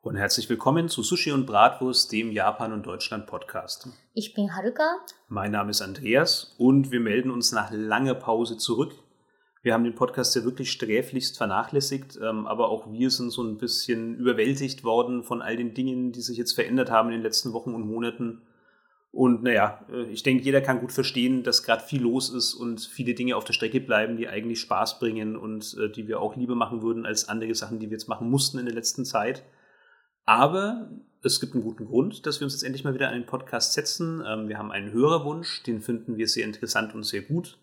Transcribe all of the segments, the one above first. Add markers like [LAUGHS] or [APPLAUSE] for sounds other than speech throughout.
Und herzlich willkommen zu Sushi und Bratwurst, dem Japan und Deutschland Podcast. Ich bin Haruka. Mein Name ist Andreas und wir melden uns nach langer Pause zurück. Wir haben den Podcast ja wirklich sträflichst vernachlässigt, ähm, aber auch wir sind so ein bisschen überwältigt worden von all den Dingen, die sich jetzt verändert haben in den letzten Wochen und Monaten. Und naja, äh, ich denke, jeder kann gut verstehen, dass gerade viel los ist und viele Dinge auf der Strecke bleiben, die eigentlich Spaß bringen und äh, die wir auch lieber machen würden als andere Sachen, die wir jetzt machen mussten in der letzten Zeit. Aber es gibt einen guten Grund, dass wir uns jetzt endlich mal wieder an den Podcast setzen. Ähm, wir haben einen Hörerwunsch, den finden wir sehr interessant und sehr gut.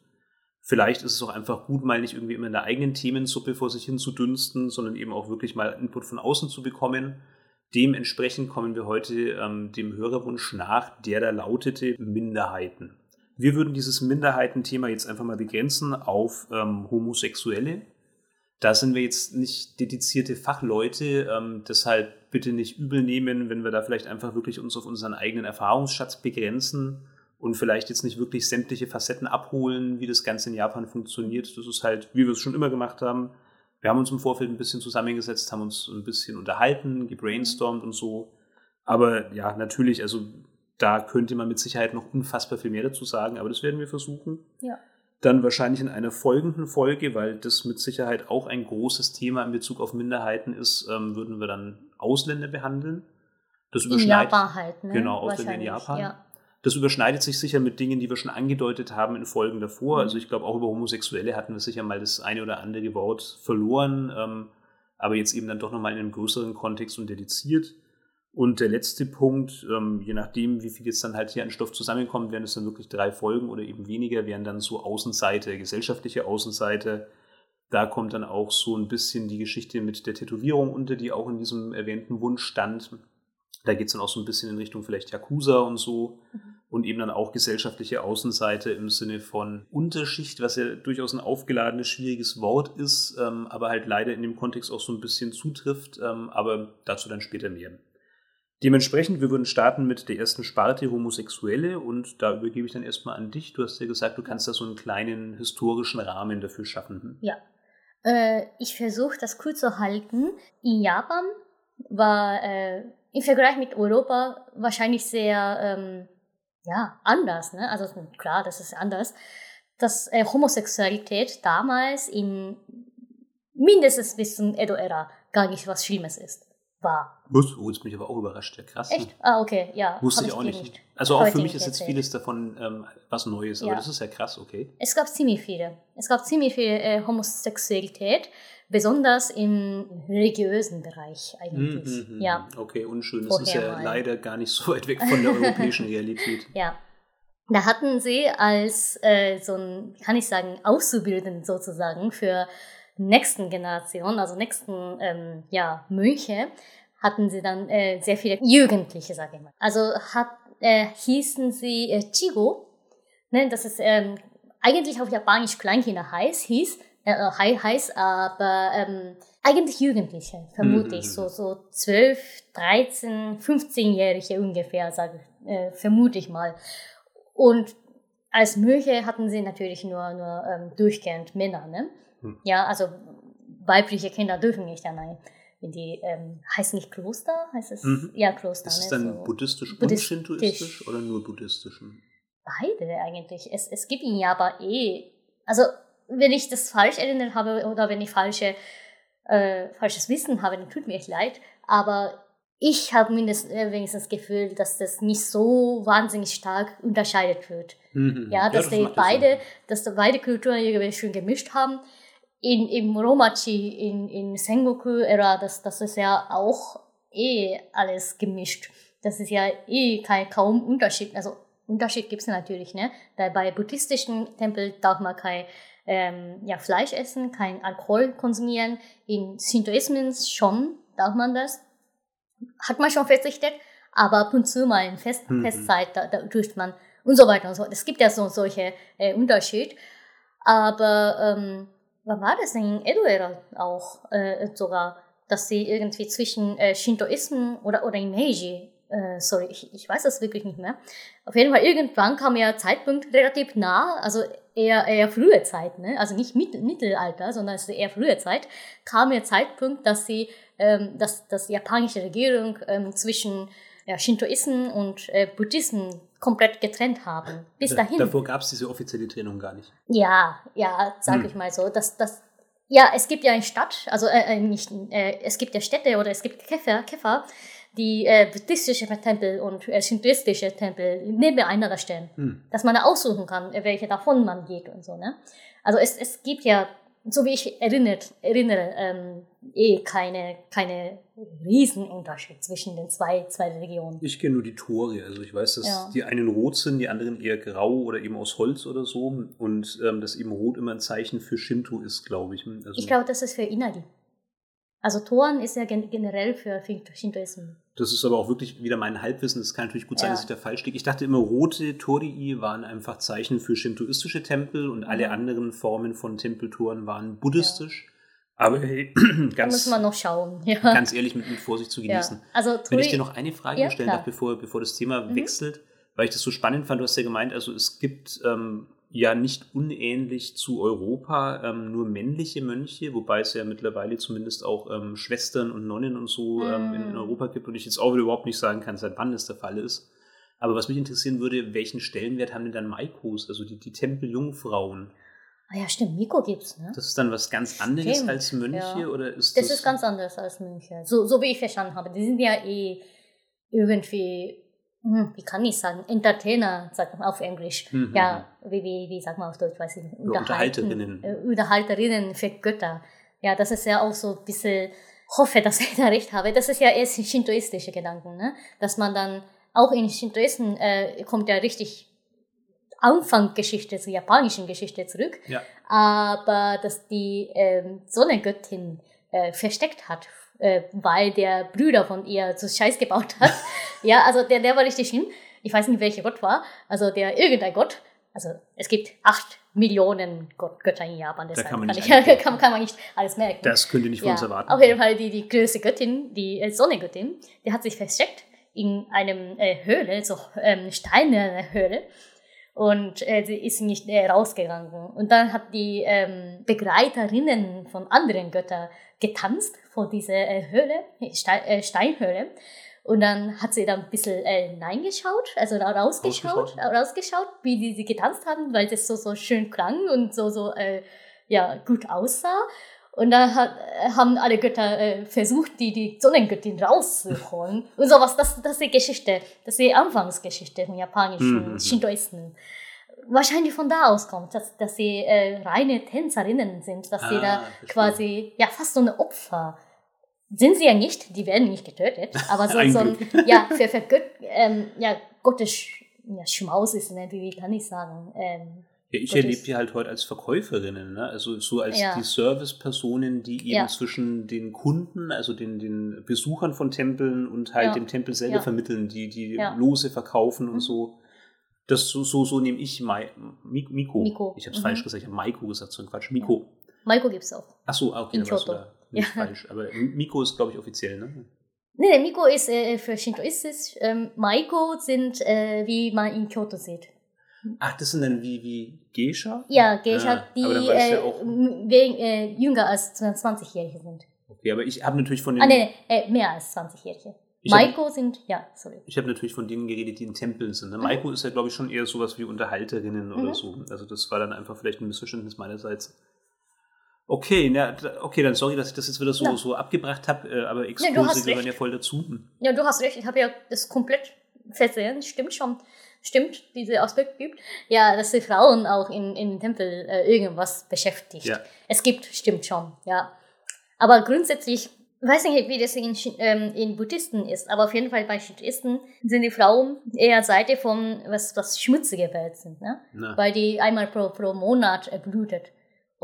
Vielleicht ist es auch einfach gut, mal nicht irgendwie immer in der eigenen Themensuppe vor sich hin zu dünsten, sondern eben auch wirklich mal Input von außen zu bekommen. Dementsprechend kommen wir heute ähm, dem Hörerwunsch nach, der da lautete Minderheiten. Wir würden dieses Minderheitenthema jetzt einfach mal begrenzen auf ähm, Homosexuelle. Da sind wir jetzt nicht dedizierte Fachleute, ähm, deshalb bitte nicht übel nehmen, wenn wir da vielleicht einfach wirklich uns auf unseren eigenen Erfahrungsschatz begrenzen und vielleicht jetzt nicht wirklich sämtliche Facetten abholen, wie das Ganze in Japan funktioniert. Das ist halt, wie wir es schon immer gemacht haben, wir haben uns im Vorfeld ein bisschen zusammengesetzt, haben uns ein bisschen unterhalten, gebrainstormt und so. Aber ja, natürlich, also da könnte man mit Sicherheit noch unfassbar viel mehr dazu sagen, aber das werden wir versuchen. Ja. Dann wahrscheinlich in einer folgenden Folge, weil das mit Sicherheit auch ein großes Thema in Bezug auf Minderheiten ist, ähm, würden wir dann Ausländer behandeln. Das in Japan halt, ne? Genau, Ausländer in Japan. Ja. Das überschneidet sich sicher mit Dingen, die wir schon angedeutet haben in Folgen davor. Also ich glaube, auch über Homosexuelle hatten wir sicher mal das eine oder andere Wort verloren, ähm, aber jetzt eben dann doch nochmal in einem größeren Kontext und dediziert. Und der letzte Punkt, ähm, je nachdem, wie viel jetzt dann halt hier an Stoff zusammenkommt, werden es dann wirklich drei Folgen oder eben weniger, wären dann so Außenseite, gesellschaftliche Außenseite. Da kommt dann auch so ein bisschen die Geschichte mit der Tätowierung unter, die auch in diesem erwähnten Wunsch stand. Da geht es dann auch so ein bisschen in Richtung vielleicht Yakuza und so. Mhm. Und eben dann auch gesellschaftliche Außenseite im Sinne von Unterschicht, was ja durchaus ein aufgeladenes, schwieriges Wort ist, ähm, aber halt leider in dem Kontext auch so ein bisschen zutrifft. Ähm, aber dazu dann später mehr. Dementsprechend, wir würden starten mit der ersten Sparte Homosexuelle und da übergebe ich dann erstmal an dich. Du hast ja gesagt, du kannst da so einen kleinen historischen Rahmen dafür schaffen. Hm? Ja, äh, ich versuche das kurz zu halten. In Japan war äh, im Vergleich mit Europa wahrscheinlich sehr ähm, ja, anders. Ne? Also klar, das ist anders. Dass äh, Homosexualität damals in mindestens bis zum Edo-Ära gar nicht was Schlimmes ist. War. Was? Oh, jetzt bin ich aber auch überrascht. Ja, krass. Echt? Ah, okay, ja. Wusste ich auch nicht. nicht. Also auch für mich ist jetzt vieles davon ähm, was Neues, aber ja. das ist ja krass, okay. Es gab ziemlich viele. Es gab ziemlich viel äh, Homosexualität besonders im religiösen Bereich eigentlich. Mm, mm, ja. Okay, unschön. Das ist ja mal. leider gar nicht so [LAUGHS] weit weg von der europäischen [LAUGHS] Realität. Ja. Da hatten sie als äh, so ein, kann ich sagen, Auszubildenden sozusagen für nächsten Generation, also nächsten ähm, ja, Mönche, hatten sie dann äh, sehr viele Jugendliche, sage ich mal. Also hat, äh, hießen sie äh, Chigo, ne, das ist ähm, eigentlich auf Japanisch Kleinkinder heißt, hieß, äh, heißt, aber ähm, eigentlich Jugendliche, vermute mhm. ich, so, so 12, 13, 15-Jährige ungefähr, sage, äh, vermute ich mal. Und als Mönche hatten sie natürlich nur, nur ähm, durchgehend Männer, ne? Mhm. Ja, also weibliche Kinder dürfen nicht allein. Die ähm, heißt nicht Kloster, heißt es? Mhm. Ja, Kloster. Ist es ne? dann so buddhistisch und shintoistisch oder nur buddhistischen? Beide eigentlich. Es, es gibt in Japan eh, also wenn ich das falsch erinnert habe oder wenn ich falsche, äh, falsches Wissen habe, dann tut mir echt leid. Aber ich habe mindestens äh, wenigstens das Gefühl, dass das nicht so wahnsinnig stark unterscheidet wird. Mhm. Ja, dass ja, das die beide, dass beide Kulturen irgendwie schön gemischt haben. In, im Romachi, in, in Sengoku-Ära, das, das ist ja auch eh alles gemischt. Das ist ja eh kein, kaum Unterschied. Also Unterschied gibt es natürlich, ne? Da bei buddhistischen Tempeln darf man kein ähm, ja, Fleisch essen, kein Alkohol konsumieren. In Shintoismus schon darf man das. Hat man schon verzichtet, aber ab und zu mal in Fest, mhm. Festzeit, da, da tut man und so weiter und so. Es gibt ja so solche äh, Unterschiede. Aber ähm, wann war das denn in Edo-Ära auch äh, sogar, dass sie irgendwie zwischen äh, Shintoismus oder, oder in Meiji äh, sorry, ich, ich weiß das wirklich nicht mehr. Auf jeden Fall, irgendwann kam ja Zeitpunkt relativ nah, also eher, eher frühe Zeit, ne? also nicht Mittelalter, sondern es eher frühe Zeit, kam der Zeitpunkt, dass sie, ähm, dass, dass die japanische Regierung ähm, zwischen ja, Shintoismen und äh, Buddhismen komplett getrennt haben. Bis dahin. Davor gab es diese offizielle Trennung gar nicht. Ja, ja, sage hm. ich mal so. Das, das, ja, es gibt ja eine Stadt, also äh, äh, nicht, äh, es gibt ja Städte oder es gibt Käfer, Käfer die äh, buddhistische Tempel und äh, shintoistische Tempel nebeneinander stellen. Hm. Dass man da aussuchen kann, welche davon man geht und so. Ne? Also es, es gibt ja so wie ich erinnert, erinnere, ähm, eh keine, keine Riesenunterschied zwischen den zwei, zwei Regionen. Ich kenne nur die Tore. Also ich weiß, dass ja. die einen rot sind, die anderen eher grau oder eben aus Holz oder so. Und ähm, dass eben rot immer ein Zeichen für Shinto ist, glaube ich. Also ich glaube, das ist für Inari. Also Toren ist ja generell für Shintoismus. Das ist aber auch wirklich wieder mein Halbwissen. Es kann natürlich gut sein, ja. dass ich da falsch liege. Ich dachte immer, rote Torii waren einfach Zeichen für shintoistische Tempel und alle anderen Formen von Tempeltoren waren buddhistisch. Ja. Aber hey, [CLEARS THROAT] ganz, da müssen wir noch schauen. [LAUGHS] Ja. Ganz ehrlich, mit, mit Vorsicht zu genießen. Ja. Also, Wenn ich dir noch eine Frage stellen darf, bevor, bevor das Thema mhm. wechselt, weil ich das so spannend fand, du hast ja gemeint, also es gibt ähm, ja nicht unähnlich zu Europa ähm, nur männliche Mönche, wobei es ja mittlerweile zumindest auch ähm, Schwestern und Nonnen und so ähm, in, in, mm. Europa gibt und ich jetzt auch wieder überhaupt nicht sagen kann, seit wann das der Fall ist. Aber was mich interessieren würde, welchen Stellenwert haben denn dann Maikos, also die, die Tempeljungfrauen? Ah ja, stimmt, Miko gibt's, ne? Das ist dann was ganz anderes stimmt. als Mönche ja. oder ist das? Das ist ganz anders als Mönche. So, so wie ich verstanden habe. Die sind ja eh irgendwie wie kann ich sagen, Entertainer, sagt man auf Englisch. Mhm. Ja, mhm. wie, wie, wie sagt man auf Deutsch, weiß ich nicht. Unterhalterinnen. Äh, Unterhalterinnen für Götter. Ja, das ist ja auch so ein bisschen, hoffe, dass [LAUGHS] ich da recht habe. Das ist ja erst shintoistische Gedanken, ne? Dass man dann, auch in Shintoisten äh, kommt ja richtig Anfangsgeschichte zur japanischen Geschichte zurück. Ja. Aber dass die ähm, Sonnengöttin äh, versteckt hat äh, weil der Brüder von ihr so Scheiß gebaut hat. [LAUGHS] ja, also der, der war richtig schlimm. Ich weiß nicht, welcher Gott war. Also der irgendein Gott. Also es gibt acht Millionen Gott, Götter in Japan. Deshalb da kann man, kann, ich, [LAUGHS] kann, kann, man nicht alles merken. Das könnte nicht von ja, uns erwarten. Auf jeden Fall die, die größte Göttin, die äh, Sonnengöttin, die hat sich versteckt in einem äh, Höhle, so ähm, steinerne Höhle. Und äh, sie ist nicht äh, rausgegangen. Und dann hat die ähm, Begleiterinnen von anderen Göttern getanzt vor dieser äh, Höhle, Stein, äh, Steinhöhle. Und dann hat sie dann ein bisschen äh, reingeschaut, also rausgeschaut, rausgeschaut, rausgeschaut wie die, sie getanzt haben, weil das so, so schön klang und so, so äh, ja, gut aussah. Und dann hat, äh, haben alle Götter äh, versucht, die, die Sonnengöttin rauszuholen. [LAUGHS] und sowas, das, das ist die Geschichte, das ist die Anfangsgeschichte von japanischen mhm. Shintoisten wahrscheinlich von da aus kommt, dass, dass sie äh, reine Tänzerinnen sind, dass ah, sie da quasi, ja, fast so eine Opfer sind sie ja nicht, die werden nicht getötet, aber so, [LAUGHS] so ein, [LAUGHS] ja, für, für Gott, ähm, ja, Gottes ja, Schmaus ist, ne, wie kann ich sagen, ähm, ja, ich erlebe die halt heute als Verkäuferinnen, ne? also so als ja. die Servicepersonen, die eben ja. zwischen den Kunden, also den, den Besuchern von Tempeln und halt dem Tempel selber vermitteln, die die Lose verkaufen und mhm. so. Das so, so, so nehme ich Mai, Miko. Miko. Ich habe es mhm. falsch gesagt, ich habe Maiko gesagt, so ein Quatsch. Miko. Maiko gibt es auch. Ach so, okay, In du da nicht falsch. Aber Miko ist, glaube ich, offiziell, ne? Nee, Miko ist äh, für Shintoistisch. Ähm, Maiko sind, äh, wie man in Kyoto sieht. Ach, das sind dann wie, wie Geisha? Ja, Geisha, ah, die äh, ja wegen, äh, jünger als 20-Jährige sind. Okay, aber ich habe natürlich von den... Ah, nee, nee äh, mehr als 20-Jährige. Maiko sind, ja, sorry. Ich habe natürlich von denen geredet, die in Tempeln sind. Ne? Mhm. Maiko ist ja, glaube ich, schon eher sowas wie Unterhalterinnen mhm. oder so. Also das war dann einfach vielleicht ein Missverständnis meinerseits. Okay, na, okay, dann sorry, dass ich das jetzt wieder so, ja. so abgebracht habe, äh, aber Exkurse gehören ja voll dazu. Ja, du hast recht, ich habe ja das komplett versehen, stimmt schon. Stimmt, diese Aspekt gibt. Ja, dass die Frauen auch in, in Tempel äh, irgendwas beschäftigt. Ja. Es gibt, stimmt schon, ja. Aber grundsätzlich ich weiß nicht, wie das in, ähm, in Buddhisten ist, aber auf jeden Fall bei Buddhisten sind die Frauen eher Seite von was, was schmutzige Welt sind, ne? Weil die einmal pro, pro Monat blutet.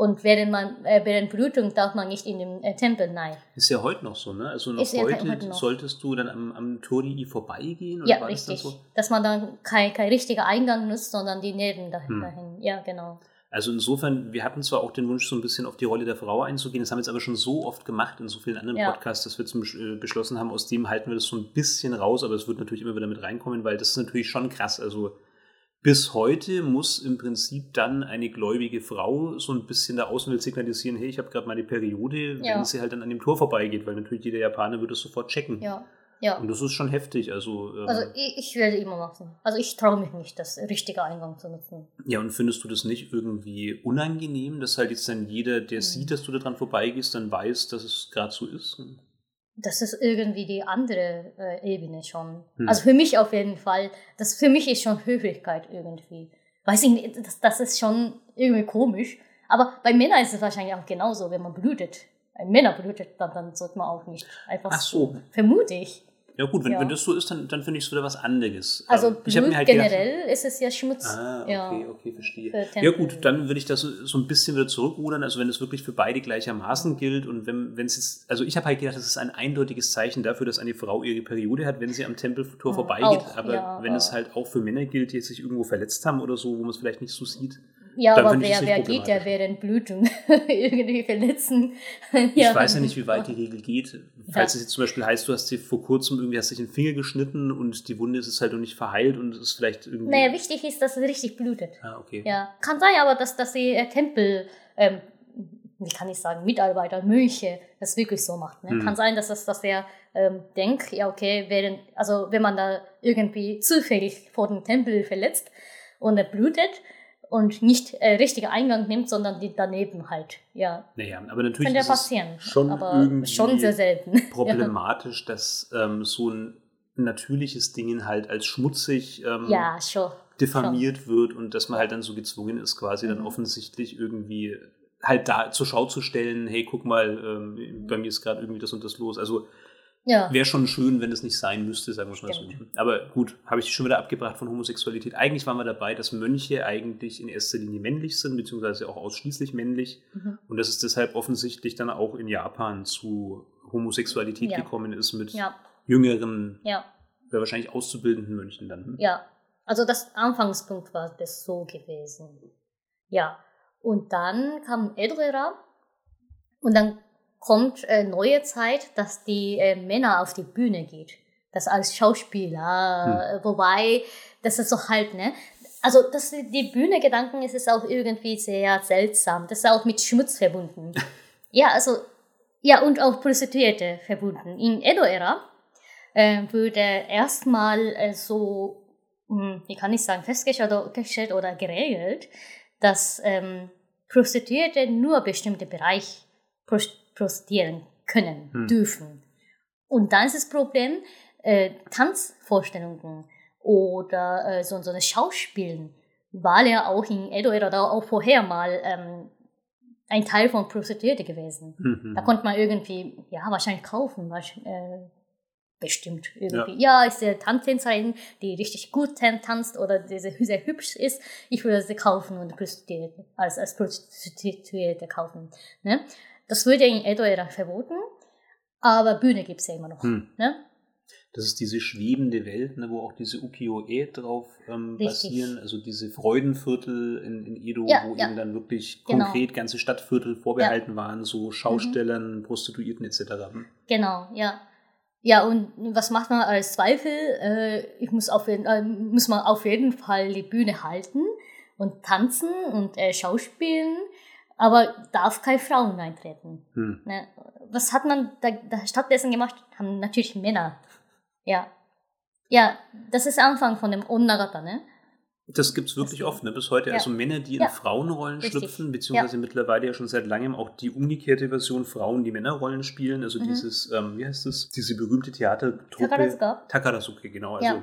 Und während, man, äh, während Blutung darf man nicht in den äh, Tempel nein. Ist ja heute noch so, ne? Also noch heute, heute noch. solltest du dann am, am Torii vorbeigehen? ja, richtig. Das so? Dass man dann kein, kein richtiger Eingang nutzt, sondern die Neben dahin. Hm. Ja, genau. Also insofern, wir hatten zwar auch den Wunsch, so ein bisschen auf die Rolle der Frau einzugehen, das haben wir jetzt aber schon so oft gemacht in so vielen anderen ja. Podcasts, dass wir zum, äh, beschlossen haben, aus dem halten wir das so ein bisschen raus, aber es wird natürlich immer wieder mit reinkommen, weil das ist natürlich schon krass. Also Bis heute muss im Prinzip dann eine gläubige Frau so ein bisschen der Außenwelt signalisieren, hey, ich habe gerade meine Periode, Ja. wenn sie halt dann an dem Tor vorbeigeht, weil natürlich jeder Japaner würde es sofort checken. Ja, ja. Und das ist schon heftig. Also, ähm, Also ich, ich werde immer machen. Also ich traue mich nicht, das richtige Eingang zu nutzen. ja, und findest du das nicht irgendwie unangenehm, dass halt jetzt dann jeder, der Mhm. sieht, dass du da dran vorbeigehst, dann weiß, dass es gerade so ist? Das ist irgendwie die andere äh, Ebene schon. Hm. Also für mich auf jeden Fall. Das für mich ist schon Höflichkeit irgendwie. Weiß ich nicht, das, das ist schon irgendwie komisch. Aber bei Männern ist es wahrscheinlich auch genauso, wenn man blutet. Ein Männer blutet, dann, dann sollte man auch nicht einfach Ach so. Vermute ich. Ja gut, wenn, Ja. wenn das so ist, dann, dann finde ich es wieder was anderes. Also Ähm, Blut halt gedacht- generell ist es ja Schmutz. Ah, okay, ja. okay, verstehe. Ja gut, dann würde ich das so, ein bisschen wieder zurückrudern, also wenn es wirklich für beide gleichermaßen gilt und wenn es jetzt, also ich habe halt gedacht, das ist ein eindeutiges Zeichen dafür, dass eine Frau ihre Periode hat, wenn sie am Tempeltor Ja, vorbeigeht, auch, aber wenn es halt auch für Männer gilt, die sich irgendwo verletzt haben oder so, wo man es vielleicht nicht so sieht. Ja, Dann aber wer, wer geht ja während Blutung [LAUGHS] irgendwie verletzen? [LAUGHS] Ich weiß ja nicht, wie weit die Regel geht. Falls es jetzt zum Beispiel heißt, du hast dir vor kurzem irgendwie hast dich den Finger geschnitten und die Wunde ist halt noch nicht verheilt und es ist vielleicht irgendwie. Naja, wichtig ist, dass es richtig blutet. ah, okay. Ja, kann sein, aber dass, dass die äh, Tempel, ähm, wie kann ich sagen, Mitarbeiter, Mönche das wirklich so macht. Ne? Mhm. Kann sein, dass, das, dass der ähm, denkt, ja, okay, während, also wenn man da irgendwie zufällig vor dem Tempel verletzt und er blutet und nicht äh, richtiger Eingang nimmt, sondern die daneben halt. Ja, Naja, aber natürlich ja ist es passieren. schon aber irgendwie schon sehr selten. [LAUGHS] problematisch, dass ähm, so ein natürliches Ding halt als schmutzig ähm, Ja, schon. diffamiert wird und dass man halt dann so gezwungen ist, quasi dann Mhm. offensichtlich irgendwie halt da zur Schau zu stellen, hey, guck mal, ähm, bei mir ist gerade irgendwie das und das los. Also Ja. wäre schon schön, wenn es nicht sein müsste, sagen wir mal so. Aber gut, habe ich dich schon wieder abgebracht von Homosexualität. Eigentlich waren wir dabei, dass Mönche eigentlich in erster Linie männlich sind, beziehungsweise auch ausschließlich männlich. Mhm. Und dass es deshalb offensichtlich dann auch in Japan zu Homosexualität Ja. gekommen ist mit Ja, jüngeren, ja. wahrscheinlich auszubildenden Mönchen dann. hm? Ja, also das Anfangspunkt war das so gewesen. Ja, und dann kam Edo-Ära und dann kommt äh, neue Zeit, dass die äh, Männer auf die Bühne geht. Das als Schauspieler, äh, wobei das ist so halt, ne? Also das, die Bühne-Gedanken ist es auch irgendwie sehr seltsam. Das ist auch mit Schmutz verbunden. [LAUGHS] ja, also, ja, und auch Prostituierte verbunden. In Edo-Ära äh, wurde erstmal äh, so, hm, wie kann ich sagen, festgestellt oder, oder geregelt, dass ähm, Prostituierte nur bestimmte Bereich prostituieren können, Hm. dürfen. Und dann ist das Problem, äh, Tanzvorstellungen oder äh, so, so eine Schauspielen war ja auch in Edo oder auch vorher mal ähm, ein Teil von Prostituierte gewesen. Mhm. Da konnte man irgendwie, ja, wahrscheinlich kaufen, wahrsch- äh, bestimmt irgendwie. Ja, ist der Tanztänzerin, die richtig gut tan- tanzt oder die sehr, sehr hübsch ist, ich würde sie kaufen und Prostituierte, als, als Prostituierte kaufen. Ne? Das wurde in Edo-Ära verboten, aber Bühne gibt's ja immer noch. Hm. Ne? Das ist diese schwebende Welt, ne, wo auch diese Ukiyo-e drauf ähm, basieren, also diese Freudenviertel in, in Edo, Ja, wo ja. eben dann wirklich Genau. konkret ganze Stadtviertel vorbehalten waren, so Schaustellern, Prostituierten etc. Hm. Genau, ja. Ja, und was macht man als Zweifel? Äh, ich muss auf jeden, äh, muss man auf jeden Fall die Bühne halten und tanzen und äh, schauspielen, aber darf keine Frauen eintreten. Hm. Ne? Was hat man da, da stattdessen gemacht? Haben natürlich Männer. Ja. Ja, das ist Anfang von dem Onnagata, ne? Das gibt's wirklich Das- oft, ne? bis heute. ja. Also Männer, die in Ja. Frauenrollen Richtig. schlüpfen, beziehungsweise mittlerweile ja schon seit langem auch die umgekehrte Version Frauen, die Männerrollen spielen. Also Mhm. dieses, ähm, wie heißt das? Diese berühmte Theatertruppe. Takarazuka. Takarazuke, genau. Also Ja.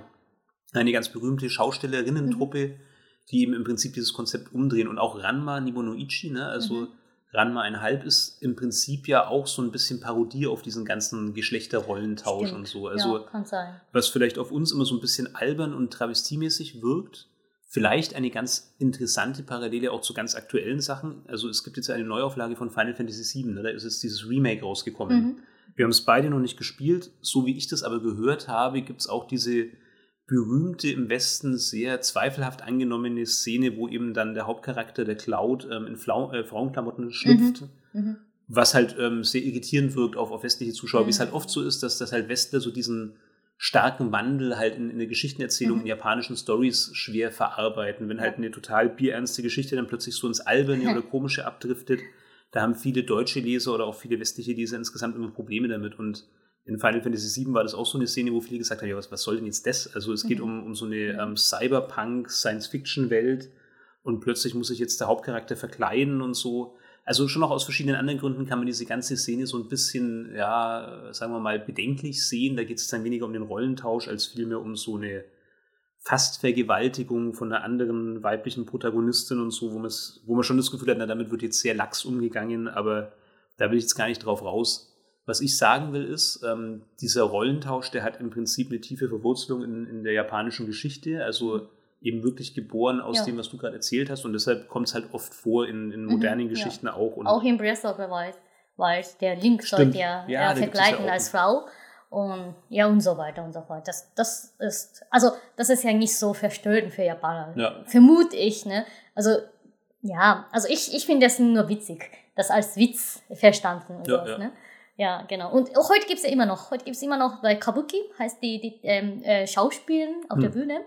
eine ganz berühmte Schaustellerinnen-Truppe, die eben im Prinzip dieses Konzept umdrehen. Und auch Ranma Nibonoichi, ne? also Mhm. Ranma einhalb ist im Prinzip ja auch so ein bisschen Parodie auf diesen ganzen Geschlechterrollentausch Stimmt. und so. Also ja, kann sein. was vielleicht auf uns immer so ein bisschen albern und travestiemäßig wirkt. Vielleicht eine ganz interessante Parallele auch zu ganz aktuellen Sachen. Also es gibt jetzt eine Neuauflage von Final Fantasy VII, ne? da ist jetzt dieses Remake rausgekommen. Mhm. Wir haben es beide noch nicht gespielt. So wie ich das aber gehört habe, gibt es auch diese berühmte, im Westen sehr zweifelhaft angenommene Szene, wo eben dann der Hauptcharakter, der Cloud, ähm, in Flau äh, Frauenklamotten schlüpft. Mhm. Was halt ähm, sehr irritierend wirkt auf, auf westliche Zuschauer, wie es Mhm. halt oft so ist, dass, dass halt Westler so diesen starken Wandel halt in, in der Geschichtenerzählung, mhm. in japanischen Stories schwer verarbeiten. Wenn halt eine total bierernste Geschichte dann plötzlich so ins Alberne oder Komische abdriftet, da haben viele deutsche Leser oder auch viele westliche Leser insgesamt immer Probleme damit. Und in Final Fantasy VII war das auch so eine Szene, wo viele gesagt haben, ja, was, was soll denn jetzt das? Also es geht mhm. um, um so eine ähm, Cyberpunk-Science-Fiction-Welt und plötzlich muss sich jetzt der Hauptcharakter verkleiden und so. Also schon auch aus verschiedenen anderen Gründen kann man diese ganze Szene so ein bisschen, ja, sagen wir mal, bedenklich sehen. Da geht es dann weniger um den Rollentausch, als vielmehr um so eine Fastvergewaltigung von einer anderen weiblichen Protagonistin und so, wo, wo man schon das Gefühl hat, na, damit wird jetzt sehr lax umgegangen, aber da will ich jetzt gar nicht drauf raus. Was ich sagen will, ist, ähm, dieser Rollentausch, der hat im Prinzip eine tiefe Verwurzelung in, in der japanischen Geschichte. Also eben wirklich geboren aus ja. dem, was du gerade erzählt hast. Und deshalb kommt es halt oft vor in, in mhm, modernen mhm, Geschichten ja. auch. Und auch in Breath of the Wild, weil der Link sollte ja, ja verkleiden als Frau. Und ja, und so weiter und so fort. Das, das ist, also, das ist ja nicht so verstörend für Japaner. Ja. Vermute ich, ne? Also, ja, also ich, ich finde das nur witzig. Das als Witz verstanden und ja, sowas, ja. ne? Ja, genau. Und heute gibt es ja immer noch, heute gibt es immer noch bei Kabuki, heißt die, die ähm, äh, Schauspielen auf hm. der Bühne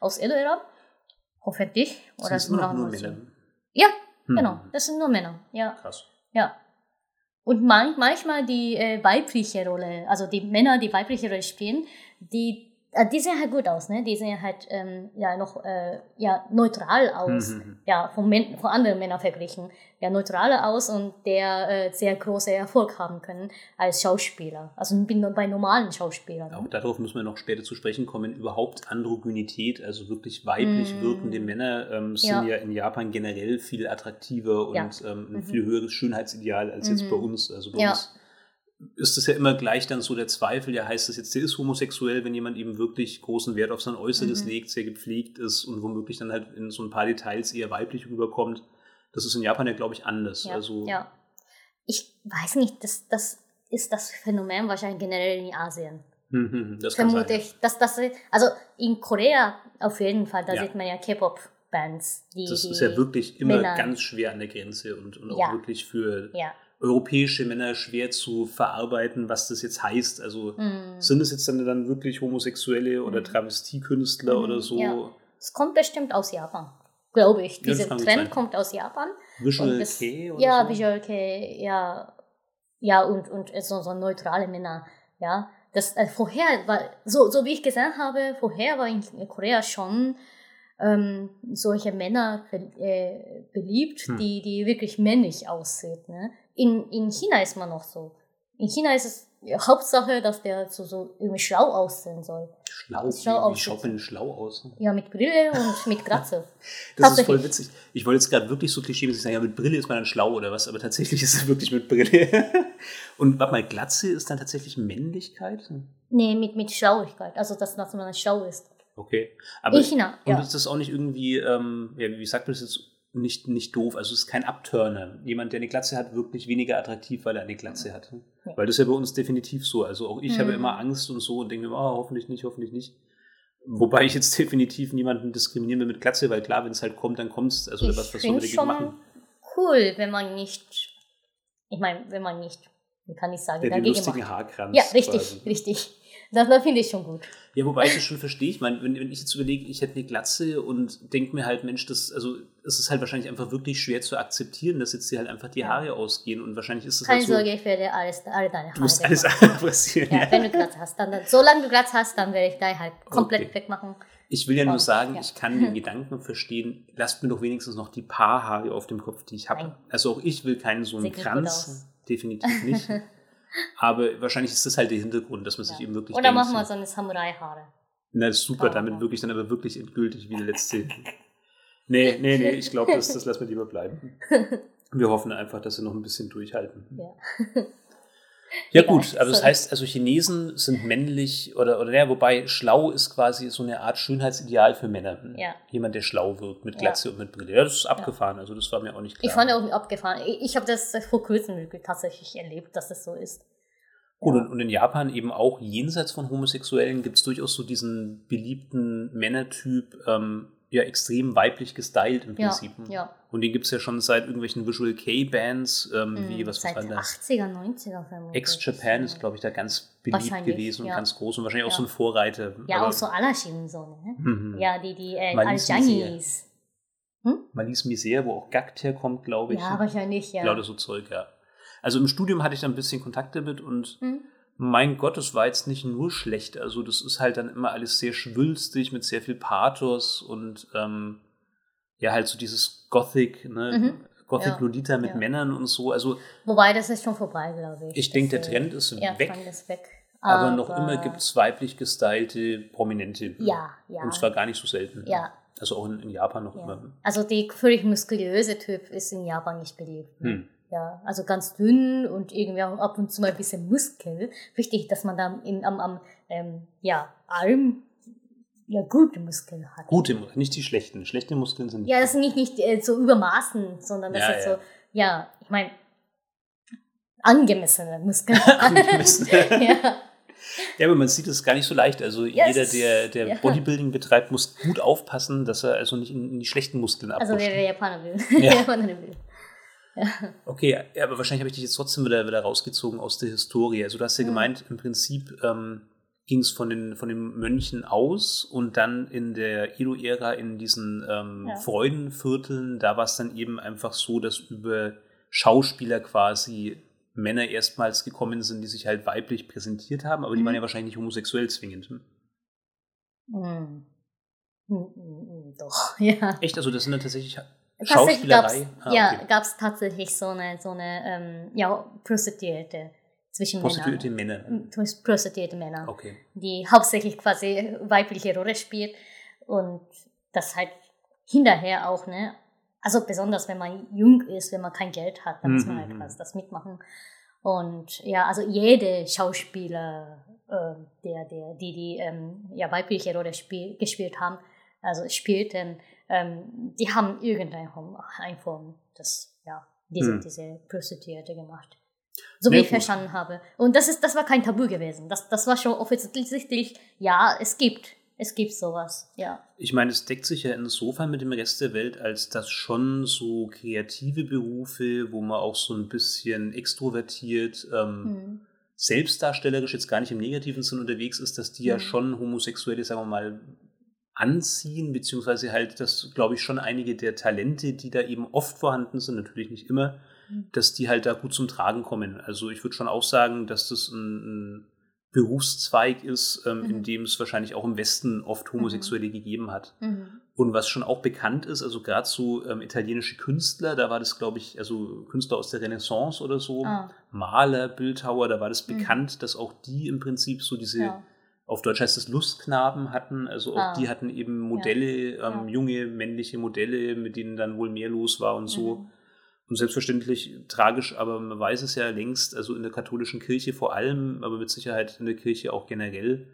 aus Edo-Ära. Hoffentlich. Oder sind noch nur Männer? Ja, hm. genau. Das sind nur Männer. Ja. Krass. Ja. Und man, manchmal die äh, weibliche Rolle, also die Männer, die weibliche Rolle spielen, die die sehen halt gut aus, ne? Die sehen halt ähm, ja noch äh, ja neutral aus, mhm. mhm, mhm. ja von, Men von anderen Männern verglichen, ja neutraler aus und der äh, sehr große Erfolg haben können als Schauspieler. Also bin bei normalen Schauspielern. Auch darauf müssen wir noch später zu sprechen kommen. Überhaupt Androgynität, also wirklich weiblich mhm. wirkende Männer ähm, sind ja. ja. in Japan generell viel attraktiver und ja. ähm, ein mhm. viel höheres Schönheitsideal als jetzt bei uns. Also bei ja. uns ist es ja immer gleich dann so der Zweifel, ja heißt das jetzt, der ist homosexuell, wenn jemand eben wirklich großen Wert auf sein Äußeres mhm. legt, sehr gepflegt ist und womöglich dann halt in so ein paar Details eher weiblich rüberkommt. Das ist in Japan ja, glaube ich, anders. Ja, also, ja. Ich weiß nicht, das, das ist das Phänomen wahrscheinlich generell in Asien. Mhm, das Vermute sein, ich. Dass das, also in Korea auf jeden Fall, da ja. sieht man ja K-Pop-Bands. Das ist ja wirklich immer Männer. ganz schwer an der Grenze und, und auch wirklich für ja europäische Männer schwer zu verarbeiten, was das jetzt heißt. Also mm. sind es jetzt dann, dann wirklich Homosexuelle oder hm. Travestiekünstler mm, oder so? Ja. Es kommt bestimmt aus Japan, glaube ich. Dieser ja, Trend kommt aus Japan. Visual das, K oder Ja, so? Visual K, ja. Ja, und, und so, so neutrale Männer, ja. Das äh, vorher war, so, so wie ich gesehen habe, vorher war in Korea schon ähm, solche Männer äh, beliebt, hm. die, die wirklich männlich aussehen. Ne? In, in China ist man noch so. In China ist es Hauptsache, dass der so, so irgendwie schlau aussehen soll. Schlau? schlau wie, wie schaut man schlau aus? Ja, mit Brille und mit Glatze. [LAUGHS] das ist voll witzig. Ich wollte jetzt gerade wirklich so klischeemäßig sagen, ja, mit Brille ist man dann schlau oder was, aber tatsächlich ist es wirklich mit Brille. [LAUGHS] und warte mal, Glatze ist dann tatsächlich Männlichkeit? Nee, mit, mit Schlauigkeit. Also, dass, dass man schlau ist. Okay. Aber in China, und ja. ist das auch nicht irgendwie, ähm, ja, wie sagt man das jetzt, nicht, nicht doof. Also es ist kein Abturner. Jemand, der eine Glatze hat, wirklich weniger attraktiv, weil er eine Glatze hat. Ja. Weil das ist ja bei uns definitiv so. Also auch ich mhm. habe immer Angst und so und denke mir, oh, hoffentlich nicht, hoffentlich nicht. Wobei ich jetzt [LAUGHS] definitiv niemanden diskriminieren will mit Glatze, weil klar, wenn es halt kommt, dann kommt es. Also ich was, was soll man dagegen machen? Cool, wenn man nicht, ich meine, wenn man nicht, wie kann ich sagen, der dagegen den lustigen macht. Haarkranz. Ja, richtig, quasi. richtig. Das, das finde ich schon gut. Ja, wobei ich das schon verstehe. Ich meine, wenn, wenn ich jetzt überlege, ich hätte eine Glatze und denke mir halt, Mensch, das, also es ist halt wahrscheinlich einfach wirklich schwer zu akzeptieren, dass jetzt dir halt einfach die Haare ausgehen und wahrscheinlich ist es Keine halt so. Sorge, ich werde alles, alle deine Haare Du musst alles abrasieren. [LAUGHS] Ja, ja, wenn du Glatze hast, dann, dann solange du Glatze hast, dann werde ich deine halt komplett okay. wegmachen. Ich will ja nur sagen, ja. ich kann den [LAUGHS] Gedanken verstehen, lasst mir doch wenigstens noch die paar Haare auf dem Kopf, die ich habe. Also auch ich will keinen so einen Kranz, definitiv nicht. [LAUGHS] Aber wahrscheinlich ist das halt der Hintergrund, dass man sich eben wirklich. Oder denkt, machen wir so eine Samurai-Haare. Na, das ist super, damit wirklich dann aber wirklich endgültig wie der letzte. nee, nee, nee, ich glaube, das, das lassen wir lieber bleiben. [LAUGHS] Wir hoffen einfach, dass sie noch ein bisschen durchhalten. Ja. Ja gut, also das heißt, also Chinesen sind männlich oder oder ja, wobei schlau ist quasi so eine Art Schönheitsideal für Männer. Ja. Jemand, der schlau wirkt mit Glatze ja. und mit Brille. Ja, das ist abgefahren, also das war mir auch nicht klar. Ich fand auch abgefahren. Ich, ich habe das vor kurzem tatsächlich erlebt, dass das so ist. Gut, und, und in Japan eben auch jenseits von Homosexuellen gibt es durchaus so diesen beliebten Männertyp, ähm, ja extrem weiblich gestylt im Ja, Prinzip. ja. Und den gibt es ja schon seit irgendwelchen Visual K-Bands, ähm, wie, Mhm, was, was Seit war da? 80er, 90er vermutlich. Ex-Japan ist, glaube ich, da ganz beliebt gewesen und ja. ganz groß und wahrscheinlich auch Ja. so ein Vorreiter. Ja, Aber auch so Alashi und so, ne? Mhm. Ja, die, die, äh, Malise Al-Janis. Malise Misère, wo auch Gackt herkommt, glaube ich. Ja, wahrscheinlich, ja. Lauter so Zeug, ja. Also im Studium hatte ich da ein bisschen Kontakt damit und Hm? Mein Gott, das war jetzt nicht nur schlecht. Also das ist halt dann immer alles sehr schwülstig mit sehr viel Pathos und ähm, ja, halt so dieses Gothic, ne? Mhm. Gothic Ja, Lolita mit ja. Männern und so. Also Wobei, das ist schon vorbei, glaube ich. ich denke, der äh, Trend ist Ja, weg, ist weg. aber, noch immer gibt es weiblich gestylte Prominente. Ja, ja. Und zwar gar nicht so selten. Ja. Also auch in, in Japan noch immer. Also die völlig muskulöse Typ ist in Japan nicht beliebt. Hm. Ja, also ganz dünn und irgendwie auch ab und zu mal ein bisschen Muskel. Wichtig, dass man da in, am, am ähm, ja, Arm ja gute Muskeln hat. Gute, nicht die schlechten. Schlechte Muskeln sind Ja, das sind nicht, nicht äh, so übermaßen, sondern das Ja, ist ja. so, ja, ich meine, angemessene Muskeln. [LAUGHS] [LAUGHS] Angemessen. ja. Ja, aber man sieht es gar nicht so leicht. Also Ja, jeder, der, der ja. Bodybuilding betreibt, muss gut aufpassen, dass er also nicht in, in die schlechten Muskeln Also abrutscht. wer der Japaner will. Ja. [LAUGHS] Der Japaner will. [LAUGHS] okay, ja, aber wahrscheinlich habe ich dich jetzt trotzdem wieder, wieder rausgezogen aus der Historie. Also du hast ja Mhm. gemeint, im Prinzip ähm, ging es von den, von den Mönchen aus und dann in der Edo-Ära in diesen ähm, Ja. Freudenvierteln, da war es dann eben einfach so, dass über Schauspieler quasi Männer erstmals gekommen sind, die sich halt weiblich präsentiert haben, aber die Mhm. waren ja wahrscheinlich nicht homosexuell zwingend. Hm? Hm. Hm, hm, hm, Doch, [LAUGHS] ja. Echt? Also das sind dann tatsächlich Tatsächlich gab's? Ah, ja, okay. gab es tatsächlich so eine, so eine ähm, ja, Prostituierte zwischen Prostituierte Männern. Männer. Hm, Prostituierte Männer, Okay. die hauptsächlich quasi weibliche Rolle spielt und das halt hinterher auch, ne? Also besonders wenn man jung ist, wenn man kein Geld hat, dann muss man halt Mhm. quasi das mitmachen. Und ja, also jede Schauspieler, äh, der, der, die die ähm, ja, weibliche Rolle spiel, gespielt haben, also spielten, ähm, die haben irgendeine Form- das, ja, diese, Hm. diese Prostituierte gemacht. So Ja, wie ich gut. verstanden habe. Und das ist, das war kein Tabu gewesen. Das, das war schon offensichtlich, ja, es gibt, es gibt sowas, ja. Ich meine, es deckt sich ja insofern mit dem Rest der Welt, als dass schon so kreative Berufe, wo man auch so ein bisschen extrovertiert, ähm, Hm. selbstdarstellerisch jetzt gar nicht im negativen Sinn unterwegs ist, dass die ja Mhm. schon Homosexuelle, sagen wir mal, anziehen, beziehungsweise halt, dass, glaube ich, schon einige der Talente, die da eben oft vorhanden sind, natürlich nicht immer, Mhm. dass die halt da gut zum Tragen kommen. Also ich würde schon auch sagen, dass das ein, ein Berufszweig ist, ähm, in Mhm. dem es wahrscheinlich auch im Westen oft Homosexuelle gegeben hat. Mhm. Und was schon auch bekannt ist, also gerade so ähm, italienische Künstler, da war das, glaube ich, also Künstler aus der Renaissance oder so, Ah, Maler, Bildhauer, da war das Mhm. bekannt, dass auch die im Prinzip so diese, ja. Auf Deutsch heißt es Lustknaben hatten, also auch Ah. die hatten eben Modelle, Ja. ähm, junge männliche Modelle, mit denen dann wohl mehr los war und so. Mhm. Und selbstverständlich tragisch, aber man weiß es ja längst, also in der katholischen Kirche vor allem, aber mit Sicherheit in der Kirche auch generell,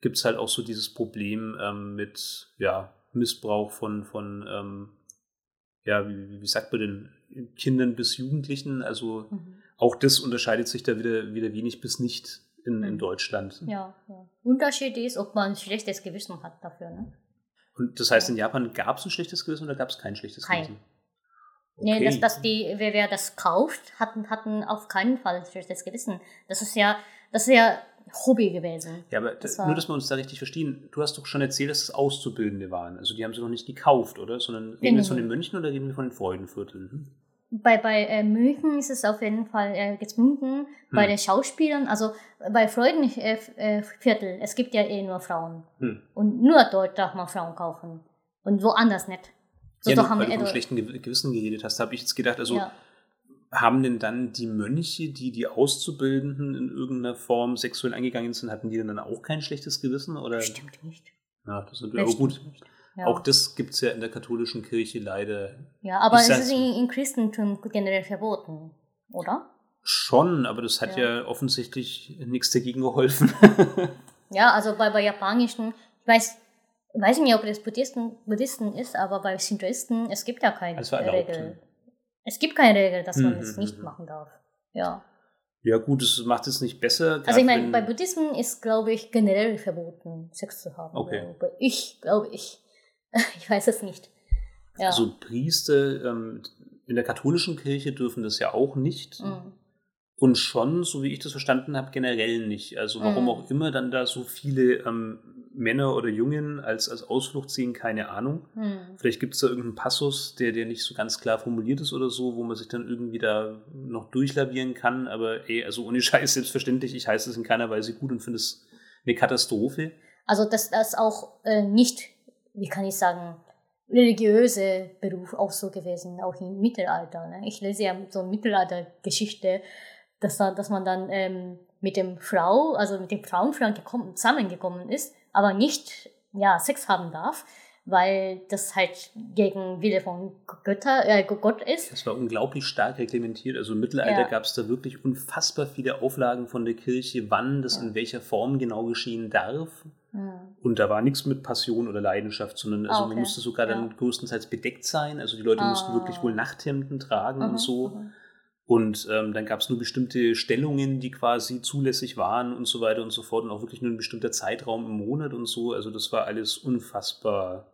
gibt es halt auch so dieses Problem ähm, mit ja, Missbrauch von, von ähm, ja, wie, wie sagt man denn, Kindern bis Jugendlichen. Also Mhm. auch das unterscheidet sich da wieder, wieder wenig bis nicht in, in Mhm. Deutschland. Ja, ja. Unterschied ist, ob man ein schlechtes Gewissen hat dafür, ne? Und das heißt, in Japan gab es ein schlechtes Gewissen oder gab es kein schlechtes Kein. Gewissen? Nee, dass, dass die, wer, wer das kauft, hatten, hatten auf keinen Fall ein schlechtes Gewissen. Das ist ja, das ist ja Hobby gewesen. Ja, aber Das nur, dass wir uns da richtig verstehen. Du hast doch schon erzählt, dass es Auszubildende waren. Also die haben sie noch nicht gekauft, oder? Sondern reden wir jetzt von nee. den Mönchen oder reden wir von den Freudenvierteln? Bei, bei äh, München ist es auf jeden Fall äh, gezwungen. Bei Hm. den Schauspielern, also bei Freudenviertel, äh, Viertel, es gibt ja eh nur Frauen. Hm. Und nur dort darf man Frauen kaufen. Und woanders nicht. So, ja, nur, haben weil wir du vom eh- schlechten Gew- Gewissen geredet hast, habe ich jetzt gedacht, also ja. haben denn dann die Mönche, die die Auszubildenden in irgendeiner Form sexuell angegangen sind, hatten die denn dann auch kein schlechtes Gewissen? Oder? Bestimmt nicht. Ja, das ist, aber gut. Nicht. Ja. Auch das gibt es ja in der katholischen Kirche leider ja, aber es ist in, in Christentum generell verboten, oder? schon, aber das hat ja, Ja. offensichtlich nichts dagegen geholfen. [LAUGHS] Ja, also bei, bei japanischen, ich weiß, weiß nicht, ob das Buddhisten, Buddhisten ist, aber bei Shintoisten, es gibt ja keine Also Regel. Es gibt keine Regel, dass man Mhm, es mhm, nicht mhm. machen darf. Ja. ja, gut, das macht es nicht besser. Also ich meine, bei Buddhismen ist, glaube ich, generell verboten, Sex zu haben. Okay. glaube Ich glaube ich. [LAUGHS] ich weiß es nicht. Ja. Also Priester ähm, in der katholischen Kirche dürfen das ja auch nicht. Mhm. Und schon, so wie ich das verstanden habe, generell nicht. Also warum mhm. auch immer dann da so viele ähm, Männer oder Jungen als, als Ausflucht ziehen, keine Ahnung. Mhm. Vielleicht gibt es da irgendeinen Passus, der, der nicht so ganz klar formuliert ist oder so, wo man sich dann irgendwie da noch durchlavieren kann. Aber ey, also ohne [LAUGHS] Scheiß, selbstverständlich, ich heiße es in keiner Weise gut und finde es eine Katastrophe. Also dass das auch äh, nicht, wie kann ich sagen, religiöse Beruf auch so gewesen, auch im Mittelalter. Ne? Ich lese ja so Mittelaltergeschichte, dass, da, dass man dann ähm, mit dem Frau, also mit dem Frauenfreund zusammengekommen ist, aber nicht ja, Sex haben darf, weil das halt gegen Wille von Götter, äh, Gott ist. Das war unglaublich stark reglementiert. Also im Mittelalter ja. gab es da wirklich unfassbar viele Auflagen von der Kirche, wann das ja. in welcher Form genau geschehen darf. Mhm. Und da war nichts mit Passion oder Leidenschaft, sondern also ah, okay. man musste sogar ja. dann größtenteils bedeckt sein. Also die Leute ah. mussten wirklich wohl Nachthemden tragen mhm. und so. Mhm. Und ähm, dann gab es nur bestimmte Stellungen, die quasi zulässig waren und so weiter und so fort. Und auch wirklich nur ein bestimmter Zeitraum im Monat und so. Also das war alles unfassbar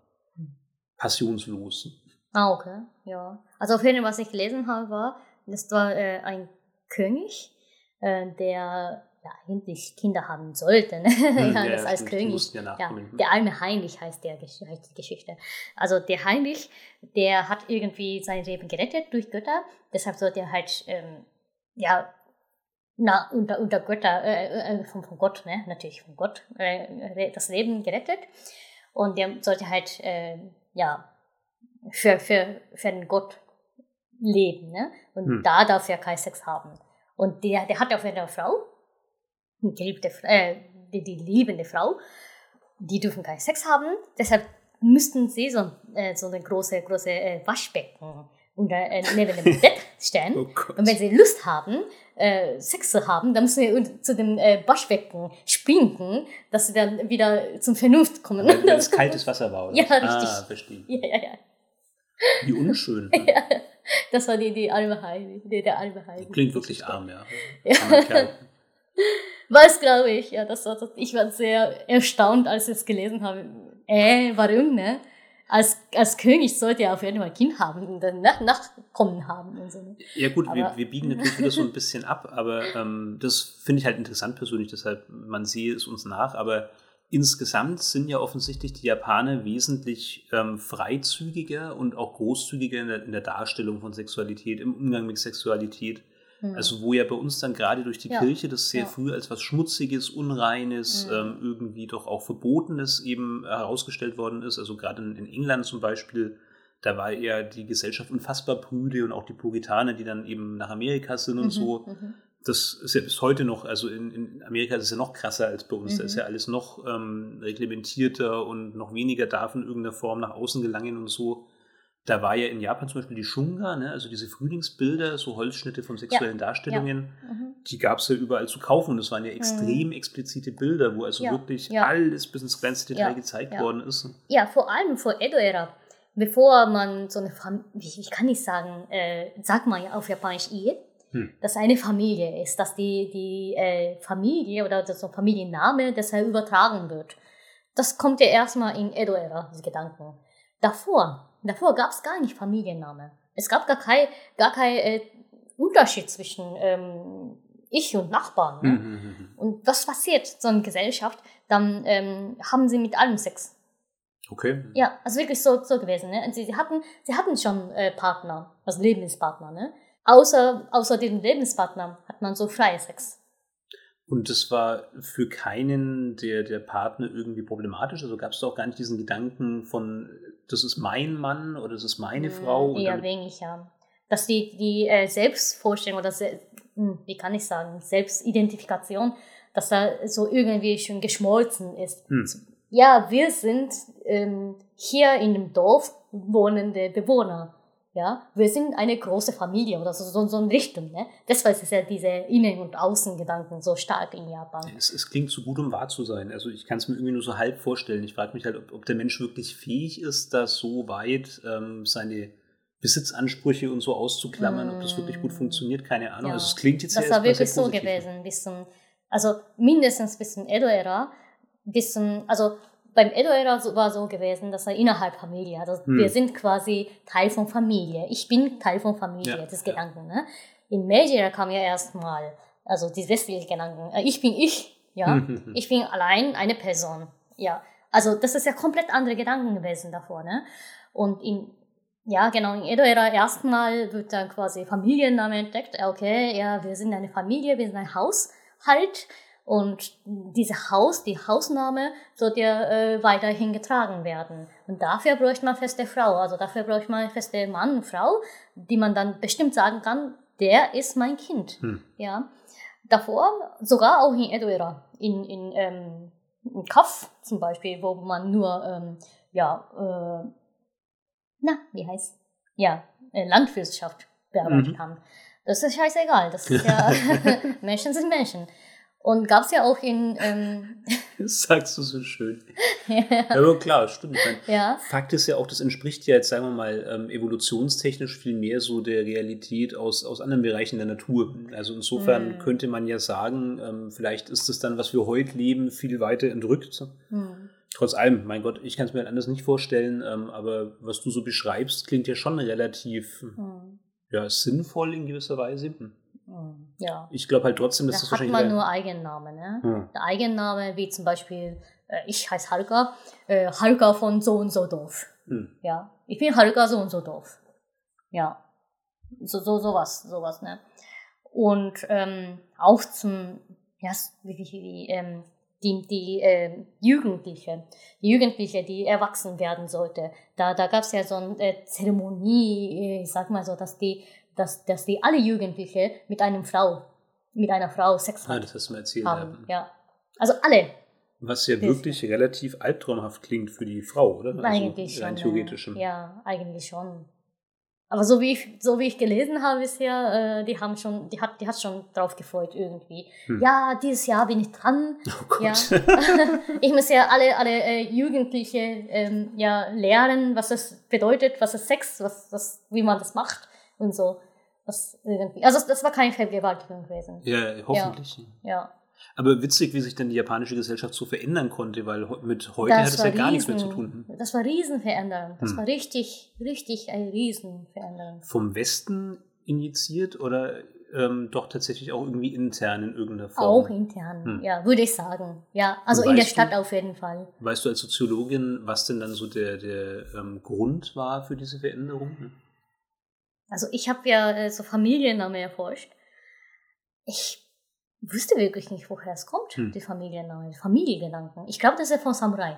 passionslos. Ah, okay, ja. Also auf jeden Fall, was ich gelesen habe, war, das war äh, ein König, äh, der ja, eigentlich Kinder haben sollte. Ne? Hm, [LAUGHS] ja, das als König. Ja, ja, der arme Heinrich heißt, der, heißt die Geschichte. Also der Heinrich, der hat irgendwie sein Leben gerettet durch Götter. Deshalb sollte er halt, ähm, ja, na, unter, unter Götter, äh, äh, von, von Gott, ne? natürlich von Gott, äh, das Leben gerettet. Und der sollte halt, äh, ja, für, für, für den Gott leben. Ne? Und hm. da darf er kein Sex haben. Und der, der hat auf eine Frau, geliebte, äh, die, die liebende Frau, die dürfen keinen Sex haben. Deshalb müssten sie so, äh, so eine große, große äh, Waschbecken unter, äh, neben dem Bett [LAUGHS] stellen. Oh und wenn sie Lust haben, äh, Sex zu haben, dann müssen sie zu dem äh, Waschbecken springen, dass sie dann wieder zum Vernunft kommen. Weil das [LAUGHS] kaltes Wasser war, oder? Ja, richtig. Ah, verstehe. Ja, ja, ja. Wie unschön. [LAUGHS] ja, das war die, die arme Heidi, der, der arme Heidi. Klingt wirklich arm, ja. ja. Was glaube ich? Ja, das, das, ich war sehr erstaunt, als ich es gelesen habe. Äh, warum, ne? Als, als König sollte er auf jeden Fall ein Kind haben und dann Nach Nachkommen haben und so. Ne? Ja gut, wir, wir biegen natürlich wieder so ein bisschen ab, aber ähm, das finde ich halt interessant persönlich, deshalb man sehe es uns nach, aber insgesamt sind ja offensichtlich die Japaner wesentlich ähm, freizügiger und auch großzügiger in der, in der Darstellung von Sexualität, im Umgang mit Sexualität Mhm. Also wo ja bei uns dann gerade durch die ja. Kirche das sehr ja. früh als was Schmutziges, Unreines, mhm. ähm, irgendwie doch auch Verbotenes eben herausgestellt worden ist. Also gerade in, in, England zum Beispiel, da war ja die Gesellschaft unfassbar prüde und auch die Puritaner, die dann eben nach Amerika sind und mhm. so. Mhm. Das ist ja bis heute noch, also in, in, Amerika ist es ja noch krasser als bei uns. Da ist mhm. ja alles noch ähm, reglementierter und noch weniger darf in irgendeiner Form nach außen gelangen und so. Da war ja in Japan zum Beispiel die Shunga, ne? also diese Frühlingsbilder, so Holzschnitte von sexuellen ja. Darstellungen, ja. Mhm. die gab es ja überall zu kaufen. Und das waren ja extrem mhm. explizite Bilder, wo also ja. wirklich alles bis ins kleinste Detail gezeigt worden ist. Ja, vor allem vor Edo-Ära. Bevor man so eine Familie, ich kann nicht sagen, äh, sagt man ja auf Japanisch Ehe, hm. dass eine Familie ist, dass die, die äh, Familie oder das so Familienname deshalb übertragen wird. Das kommt ja erstmal in Edo-Ära, diese Gedanken. Davor Davor gab es gar nicht Familienname. Es gab gar kein, gar kein äh, Unterschied zwischen ähm, ich und Nachbarn. Ne? Mhm, mhm, mhm. Und was passiert so eine Gesellschaft? Dann ähm, haben sie mit allem Sex. Okay. Ja, also wirklich so, so gewesen. Ne? Sie, sie, hatten, sie hatten schon äh, Partner, also Lebenspartner. Ne? Außer, außer dem Lebenspartner hat man so freie Sex. Und das war für keinen der, der Partner irgendwie problematisch? Also gab es da auch gar nicht diesen Gedanken von, das ist mein Mann oder das ist meine hm, Frau? Eher wenig, ja. Dass die, die äh, Selbstvorstellung oder, se hm, wie kann ich sagen, Selbstidentifikation, dass da so irgendwie schon geschmolzen ist. Hm. Ja, wir sind ähm, hier in dem Dorf wohnende Bewohner. Ja, wir sind eine große Familie oder so, so, so eine Richtung. Ne? Deshalb ist ja diese Innen- und Außengedanken so stark in Japan. Es, es klingt so gut, um wahr zu sein. Also ich kann es mir irgendwie nur so halb vorstellen. Ich frage mich halt, ob, ob, der Mensch wirklich fähig ist, da so weit ähm, seine Besitzansprüche und so auszuklammern, mm. ob das wirklich gut mm. funktioniert, keine Ahnung. Ja. Also es klingt jetzt Das war wirklich so gewesen, bis zum, also mindestens bis zum Edo-Ära, bis zum, also beim Edo-Ära war so gewesen, dass er innerhalb Familie, also Hm. wir sind quasi Teil von Familie. Ich bin Teil von Familie, Ja, das ja. Gedanken. Ne? In Meiji-Ära kam ja erstmal, also die westliche Gedanken, äh, ich bin ich, ja, [LAUGHS] ich bin allein eine Person, ja. Also das ist ja komplett andere Gedanken gewesen davor, ne? Und in, ja genau, in Edo-Ära erstmal wird dann quasi Familienname entdeckt, okay, ja, wir sind eine Familie, wir sind ein Haushalt und diese Haus, die Hausname sollte ja äh, weiterhin getragen werden. Und dafür bräuchte man feste Frau, also dafür bräuchte man feste Mann und Frau, die man dann bestimmt sagen kann, der ist mein Kind. Hm. Ja. Davor, sogar auch in Edo-Ära, in, in, ähm, in Kaff zum Beispiel, wo man nur, ähm, ja, äh, na, wie heißt, ja, äh, Landwirtschaft bearbeitet Mhm. haben. Das ist scheißegal, das ist [LAUGHS] ja, [LAUGHS] Menschen sind Menschen. Und gab es ja auch in, ähm, [LAUGHS] Das sagst du so schön. [LAUGHS] Ja, aber klar, stimmt. Ja, Fakt ist ja auch, das entspricht ja jetzt, sagen wir mal, ähm, evolutionstechnisch viel mehr so der Realität aus, aus anderen Bereichen der Natur. Also insofern Hm. könnte man ja sagen, ähm, vielleicht ist es dann, was wir heute leben, viel weiter entrückt. hm. Trotz allem, mein Gott, ich kann es mir anders nicht vorstellen, ähm, aber was du so beschreibst, klingt ja schon relativ Hm. ja, sinnvoll in gewisser Weise. Hm. Hm. ja. Ich glaube halt trotzdem, dass Da das hat wahrscheinlich. man wieder- nur Eigennamen, ne? Hm. Der Eigenname, wie zum Beispiel, äh, ich heiße Halka, äh, Halka von so und so Dorf. Hm. Ja, ich bin Halka so und so Dorf. Ja, so, so, sowas, sowas, ne? Und ähm, auch zum, ja, wie, wie, wie ähm, die, die ähm, Jugendliche, die Jugendliche, die erwachsen werden sollte, da, da gab es ja so eine äh, Zeremonie, äh, ich sag mal so, dass die, dass, dass die alle Jugendliche mit einem Frau, mit einer Frau Sex Ah, hat, das hast du mir erzählt. haben. Ja. Ja. Also alle, Was ja Das- wirklich relativ albtraumhaft klingt für die Frau, oder? Also eigentlich rein schon. theoretisch. Ja, ja, eigentlich schon. Aber so wie ich, so wie ich gelesen habe bisher, äh, die haben schon, die hat, die hat schon drauf gefreut irgendwie. Hm. Ja, dieses Jahr bin ich dran. [LAUGHS] Oh Gott. Ja. [LAUGHS] ich muss ja alle, alle äh, Jugendliche ähm, ja lernen, was das bedeutet, was ist Sex, was, was, wie man das macht und so. Das irgendwie. Also das war keine Vergewaltigung gewesen. Ja, hoffentlich. Ja. Aber witzig, wie sich dann die japanische Gesellschaft so verändern konnte, weil mit heute hat es ja gar nichts mehr zu tun. Das war Riesenveränderung. Das Hm. war richtig, richtig eine Riesenveränderung. Vom Westen injiziert oder ähm, doch tatsächlich auch irgendwie intern in irgendeiner Form? Auch intern, Hm. ja, würde ich sagen. Ja, also in der weißt du- Stadt auf jeden Fall. Weißt du als Soziologin, was denn dann so der, der ähm, Grund war für diese Veränderung? Hm? Also ich habe ja äh, so Familienname erforscht. Ich wüsste wirklich nicht, woher es kommt, Hm. die Familienname, Familiengedanken. Ich glaube, das ist von Samurai.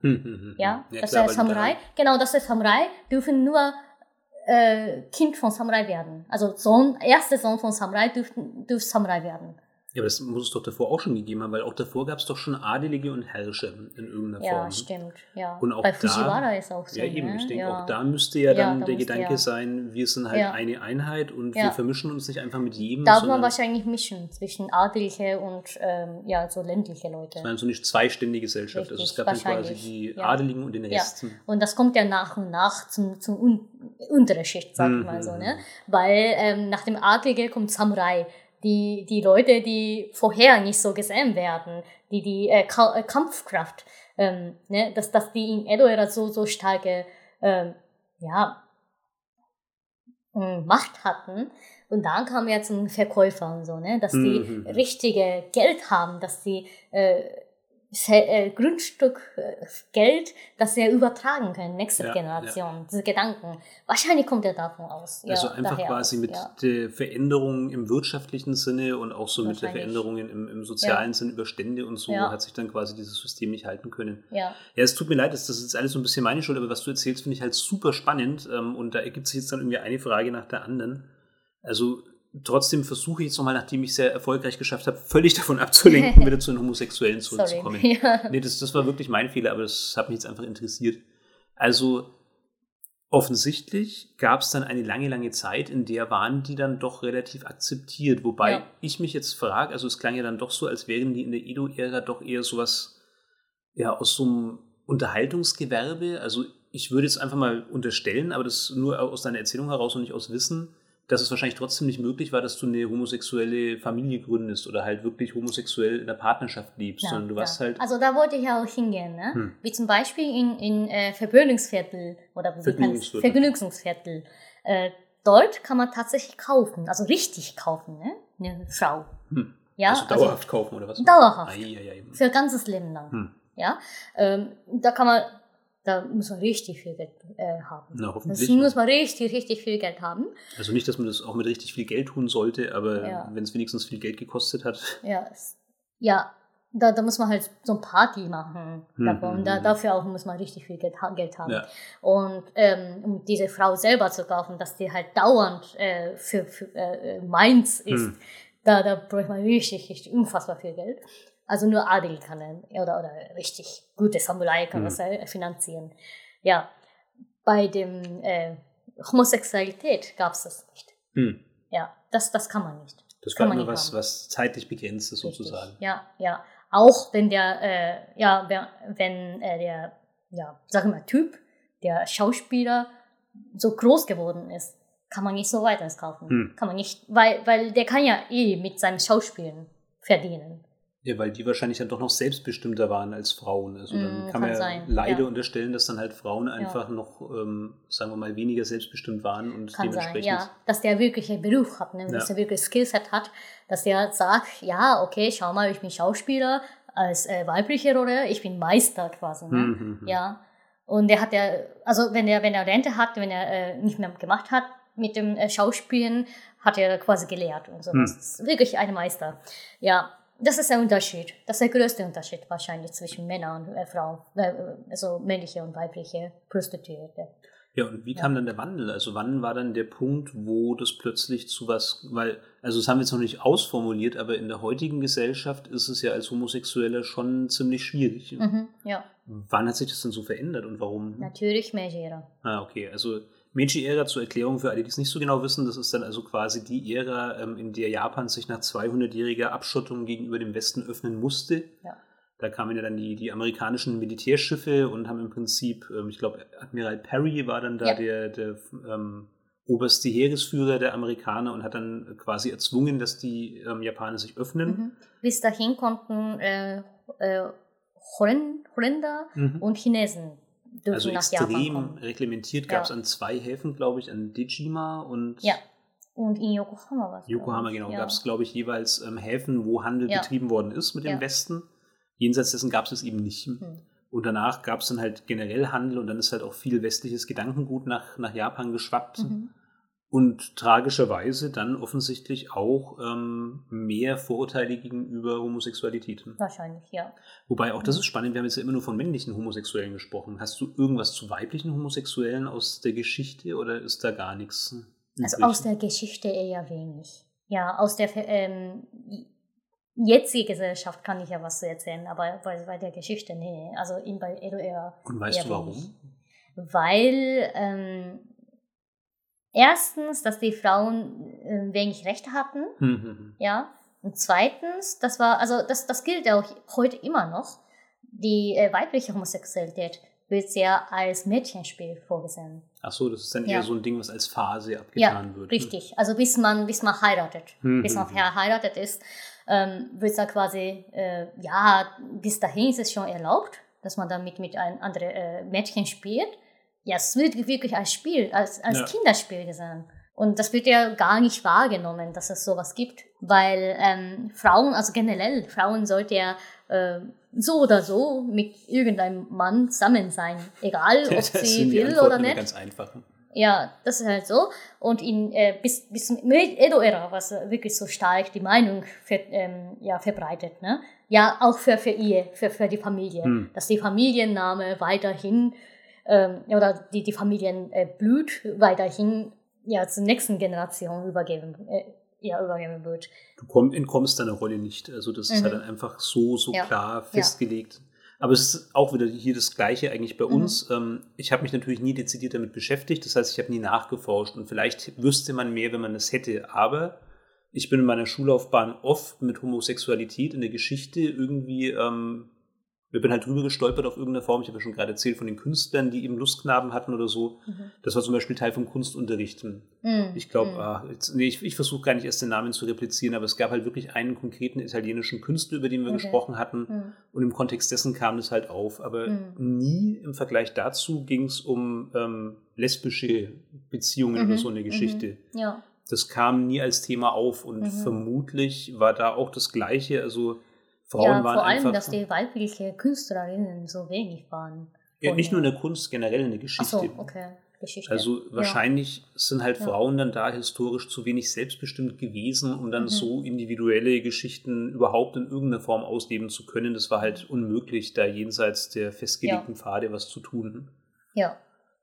Hm, hm, hm, Ja, hm. das klar, ist Samurai. Genau, das ist Samurai. Dürfen nur äh, Kind von Samurai werden. Also Sohn, erster Sohn von Samurai dürften, dürfte Samurai werden. Da, ja, aber das muss es doch davor auch schon gegeben haben, weil auch davor gab es doch schon Adelige und Herrscher in irgendeiner Ja, Form. stimmt. Ja. Und auch Bei da- Fujiwara ist auch so. Ja, eben. ne? Ich denke, ja. auch da müsste ja Ja, dann da der Gedanke ja. sein, wir sind halt Ja. eine Einheit und Ja. wir vermischen uns nicht einfach mit jedem. Darf man wahrscheinlich mischen zwischen adelige und ähm, ja, so ländliche Leute. es war so eine zweiständige Gesellschaft. also Richtig, es gab dann quasi die Ja. Adeligen und den Ja. Rest. Und das kommt ja nach und nach zum, zum un unteren Schicht, sag ich mal so, ne? Weil ähm, nach dem Adlige kommt Samurai. Die, die Leute, die vorher nicht so gesehen werden, die die äh, äh, Kampfkraft, ähm, ne? dass, dass die in Edo-Ära so, so starke, ähm, ja, ähm, Macht hatten. Und dann kam ja zum Verkäufer und so, ne? dass die Mhm. richtige Geld haben, dass die äh, Grundstück äh, Geld, das sie übertragen können, nächste Ja, Generation, diese Gedanken. Wahrscheinlich kommt er davon aus. Ja, also einfach daher quasi mit ja. der Veränderung im wirtschaftlichen Sinne und auch so mit der. Veränderungen im, im sozialen Sinn über Stände und so Ja. hat sich dann quasi dieses System nicht halten können. Ja, Ja, es tut mir leid, das das ist jetzt alles so ein bisschen meine Schuld, aber was du erzählst, finde ich halt super spannend ähm, und da ergibt sich jetzt dann irgendwie eine Frage nach der anderen. Also trotzdem versuche ich jetzt nochmal, nachdem ich es sehr erfolgreich geschafft habe, völlig davon abzulenken, [LAUGHS] wieder zu den Homosexuellen zurückzukommen. Ja. Nee, das, das war wirklich mein Fehler, aber das hat mich jetzt einfach interessiert. Also offensichtlich gab es dann eine lange, lange Zeit, in der waren die dann doch relativ akzeptiert. Wobei Ja. ich mich jetzt frage, also es klang ja dann doch so, als wären die in der Edo-Ära doch eher sowas, ja, aus so einem Unterhaltungsgewerbe. Also ich würde jetzt einfach mal unterstellen, aber das nur aus deiner Erzählung heraus und nicht aus Wissen, dass es wahrscheinlich trotzdem nicht möglich war, dass du eine homosexuelle Familie gründest oder halt wirklich homosexuell in der Partnerschaft lebst, Ja, sondern du warst ja. halt Also da wollte ich ja auch hingehen, ne? Hm. Wie zum Beispiel in, in äh, Vergnügungsviertel oder Vergnügungsviertel. Vergnügungsviertel. Äh, dort kann man tatsächlich kaufen, also richtig kaufen, ne? Eine Frau. Hm. Ja, also dauerhaft kaufen oder was? dauerhaft. Ei, ei, ei. für ein ganzes Leben lang. Hm. Ja, ähm, da kann man, da muss man richtig viel Geld äh, haben. Na, Das hoffentlich. muss man richtig, richtig viel Geld haben. Also nicht, dass man das auch mit richtig viel Geld tun sollte, aber Ja. wenn es wenigstens viel Geld gekostet hat. [LAUGHS] Ja, ja da, da muss man halt so ein Party machen. Hm, davon. hm, da, hm. dafür auch muss man richtig viel Geld, Geld haben. Ja. Und ähm, um diese Frau selber zu kaufen, dass die halt dauernd äh, für, für äh, meins ist, Hm. da, da braucht man richtig, richtig unfassbar viel Geld. Also nur Adel kann dann, oder, oder richtig gute Samurai kann Hm. das äh, finanzieren. Ja, bei dem äh, Homosexualität gab es das nicht. Hm. Ja, das, das kann man nicht. Das Kann war nicht was, haben. was zeitlich begrenzt ist, Richtig. sozusagen. Ja, ja. Auch wenn der, äh, ja, wenn äh, der, ja, sag mal, Typ, der Schauspieler so groß geworden ist, kann man nicht so weiter kaufen. Hm. Kann man nicht, weil, weil der kann ja eh mit seinem Schauspielen verdienen. Ja, weil die wahrscheinlich dann doch noch selbstbestimmter waren als Frauen. Also dann Mm, kann man ja sein, leider ja. unterstellen, dass dann halt Frauen einfach noch, ähm, sagen wir mal, weniger selbstbestimmt waren und Kann sein, dementsprechend. ja. Dass der wirklich einen Beruf hat, ne? Ja. dass er wirklich Skillset hat, dass der sagt, ja, okay, schau mal, ich bin Schauspieler als äh, weibliche Rolle, ich bin Meister quasi. Ne? Hm, hm, hm. Ja. Und der hat ja, also wenn er, wenn er Rente hat, wenn er äh, nicht mehr gemacht hat mit dem äh, Schauspielen, hat er quasi gelehrt und sowas. Hm. Das ist wirklich ein Meister. Ja, das ist der Unterschied. Das ist der größte Unterschied wahrscheinlich zwischen Männern und äh, Frauen, äh, also männliche und weibliche Prostituierte. Ja, und wie Ja. kam dann der Wandel? Also wann war dann der Punkt, wo das plötzlich zu was, weil, also das haben wir jetzt noch nicht ausformuliert, aber in der heutigen Gesellschaft ist es ja als Homosexueller schon ziemlich schwierig. Mhm, ja, Wann hat sich das denn so verändert und warum? natürlich Meiji-Ära. Ah, okay. Also Meiji-Ära zur Erklärung für alle, die es nicht so genau wissen, das ist dann also quasi die Ära, ähm, in der Japan sich nach 200-jähriger Abschottung gegenüber dem Westen öffnen musste. Ja. Da kamen ja dann die, die amerikanischen Militärschiffe und haben im Prinzip, ähm, ich glaube, Admiral Perry war dann da Ja. der, der ähm, oberste Heeresführer der Amerikaner und hat dann quasi erzwungen, dass die ähm, Japaner sich öffnen. Mhm. Bis dahin konnten äh, äh, Holländ- Holländer Mhm. und Chinesen dürfen Also nach Japan extrem kommen. reglementiert Ja. gab es an zwei Häfen, glaube ich, an Dejima und Ja. Und in Yokohama war es. Yokohama, genau, Ja. gab es, glaube ich, jeweils ähm, Häfen, wo Handel Ja. betrieben worden ist mit dem Ja. Westen. Jenseits dessen gab es es eben nicht. Hm. Und danach gab es dann halt generell Handel und dann ist halt auch viel westliches Gedankengut nach, nach Japan geschwappt. Mhm. Und tragischerweise dann offensichtlich auch ähm, mehr Vorurteile gegenüber Homosexualität. Wahrscheinlich, ja. Wobei auch das Mhm. ist spannend, wir haben jetzt ja immer nur von männlichen Homosexuellen gesprochen. Hast du irgendwas zu weiblichen Homosexuellen aus der Geschichte oder ist da gar nichts? Also übrig? aus der Geschichte eher wenig. Ja, aus der ähm, jetzigen Gesellschaft kann ich ja was zu erzählen, aber bei, bei der Geschichte, nee. Also in, bei Edo eher, Und weißt eher du warum? wenig. Weil ähm, erstens, dass die Frauen äh, wenig Rechte hatten, Hm, hm, hm. ja. Und zweitens, das war, also das, das gilt auch heute immer noch, die äh, weibliche Homosexualität wird sehr als Mädchenspiel vorgesehen. Ach so, das ist dann Ja. eher so ein Ding, was als Phase Ja, abgetan wird. richtig. Also bis man, bis man heiratet, bis man verheiratet ist, ähm, wird es da quasi, äh, ja, bis dahin ist es schon erlaubt, dass man damit mit einem anderen äh, Mädchen spielt. Ja, es wird wirklich als Spiel, als, als Ja. Kinderspiel gesehen. Und das wird ja gar nicht wahrgenommen, dass es sowas gibt. Weil ähm, Frauen, also generell, Frauen sollte ja äh, so oder so mit irgendeinem Mann zusammen sein. Egal, [LAUGHS] ob sie will Antworten oder nicht. ganz einfach. Ja, das ist halt so. Und in, äh, bis, bis zum Edo-Ära, was wirklich so stark die Meinung ver, ähm, ja, verbreitet. Ne? Ja, auch für, für Ehe, für, für die Familie. Hm. Dass die Familienname weiterhin, ähm, oder die, die Familienblut äh, Blut weiterhin ja, zur nächsten Generation übergeben, äh, ja, übergeben wird. Du komm, entkommst deiner Rolle nicht. Also das ist Mhm. halt dann einfach so, so Ja. klar festgelegt. Aber es ist auch wieder hier das Gleiche eigentlich bei Mhm. uns. Ähm, ich habe mich natürlich nie dezidiert damit beschäftigt. Das heißt, ich habe nie nachgeforscht. Und vielleicht wüsste man mehr, wenn man es hätte. Aber ich bin in meiner Schullaufbahn oft mit Homosexualität in der Geschichte irgendwie ähm, Ich bin halt drüber gestolpert auf irgendeine Form. Ich habe ja schon gerade erzählt von den Künstlern, die eben Lustknaben hatten oder so. Mhm. Das war zum Beispiel Teil vom Kunstunterrichten. Mhm. Ich glaube, mhm. ah, nee, ich, ich versuche gar nicht erst den Namen zu replizieren, aber es gab halt wirklich einen konkreten italienischen Künstler, über den wir okay. gesprochen hatten. Mhm. Und im Kontext dessen kam das halt auf. Aber mhm. nie im Vergleich dazu ging es um ähm, lesbische Beziehungen oder so eine Geschichte. Ja. Das kam nie als Thema auf und vermutlich war da auch das Gleiche. Also Frauen ja, waren vor allem, dass die weibliche Künstlerinnen so wenig waren. Ja, nicht nur in der Kunst, generell in der Geschichte. Ach so, okay. Geschichte. Also wahrscheinlich ja. sind halt ja. Frauen dann da historisch zu wenig selbstbestimmt gewesen, um dann mhm. so individuelle Geschichten überhaupt in irgendeiner Form ausleben zu können. Das war halt unmöglich, da jenseits der festgelegten ja. Pfade was zu tun. Ja.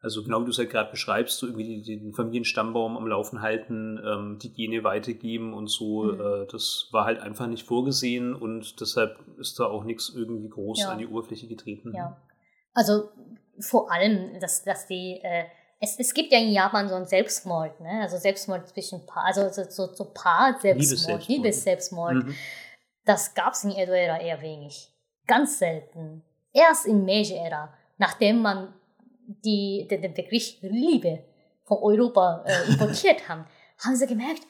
Also genau wie du es halt gerade beschreibst, so irgendwie den Familienstammbaum am Laufen halten, ähm, die Gene weitergeben und so, mhm. äh, das war halt einfach nicht vorgesehen und deshalb ist da auch nichts irgendwie groß ja. an die Oberfläche getreten. Ja. Also vor allem, dass, dass die, äh, es, es gibt ja in Japan so einen Selbstmord, ne? Also Selbstmord zwischen Paar, also so, so, so Paar-Selbstmord, Liebes-Selbstmord. Mhm. Das gab es in Edo-Ära eher wenig. Ganz selten. Erst in Meiji-Ära, nachdem man die, den, den Begriff Liebe von Europa äh, importiert [LAUGHS] haben, haben sie gemerkt,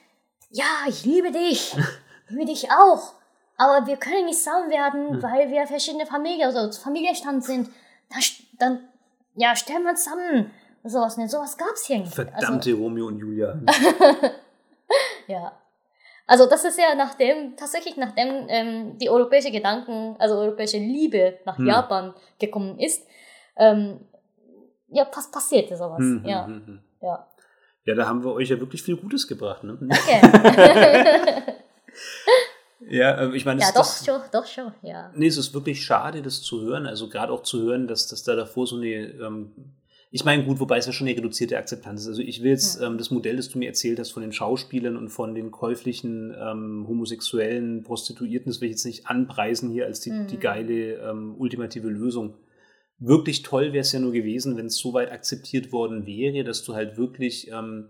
ja, ich liebe dich, ich liebe dich auch, aber wir können nicht zusammen werden, hm. weil wir verschiedene Familien, also Familienstand sind. Dann, dann ja, stellen wir uns zusammen. Sowas, ne? Sowas gab's hier nicht. Verdammte also, Romeo und Julia. [LAUGHS] ja. Also das ist ja nachdem, tatsächlich nachdem ähm, die europäische Gedanken, also europäische Liebe nach hm. Japan gekommen ist, ähm, ja, pass passierte sowas. Hm, ja. Hm, hm, hm. ja. Ja, da haben wir euch ja wirklich viel Gutes gebracht, ne? Okay. [LAUGHS] ja, äh, ich meine, ja, doch, das, schon, doch schon, ja. Nee, es ist wirklich schade, das zu hören. Also gerade auch zu hören, dass, dass da davor so eine, ähm, ich meine, gut, wobei es ja schon eine reduzierte Akzeptanz ist. Also ich will jetzt hm. ähm, das Modell, das du mir erzählt hast von den Schauspielern und von den käuflichen ähm, homosexuellen Prostituierten, das will ich jetzt nicht anpreisen hier als die, hm. die geile ähm, ultimative Lösung wirklich toll wäre es ja nur gewesen, wenn es so weit akzeptiert worden wäre, dass du halt wirklich ähm,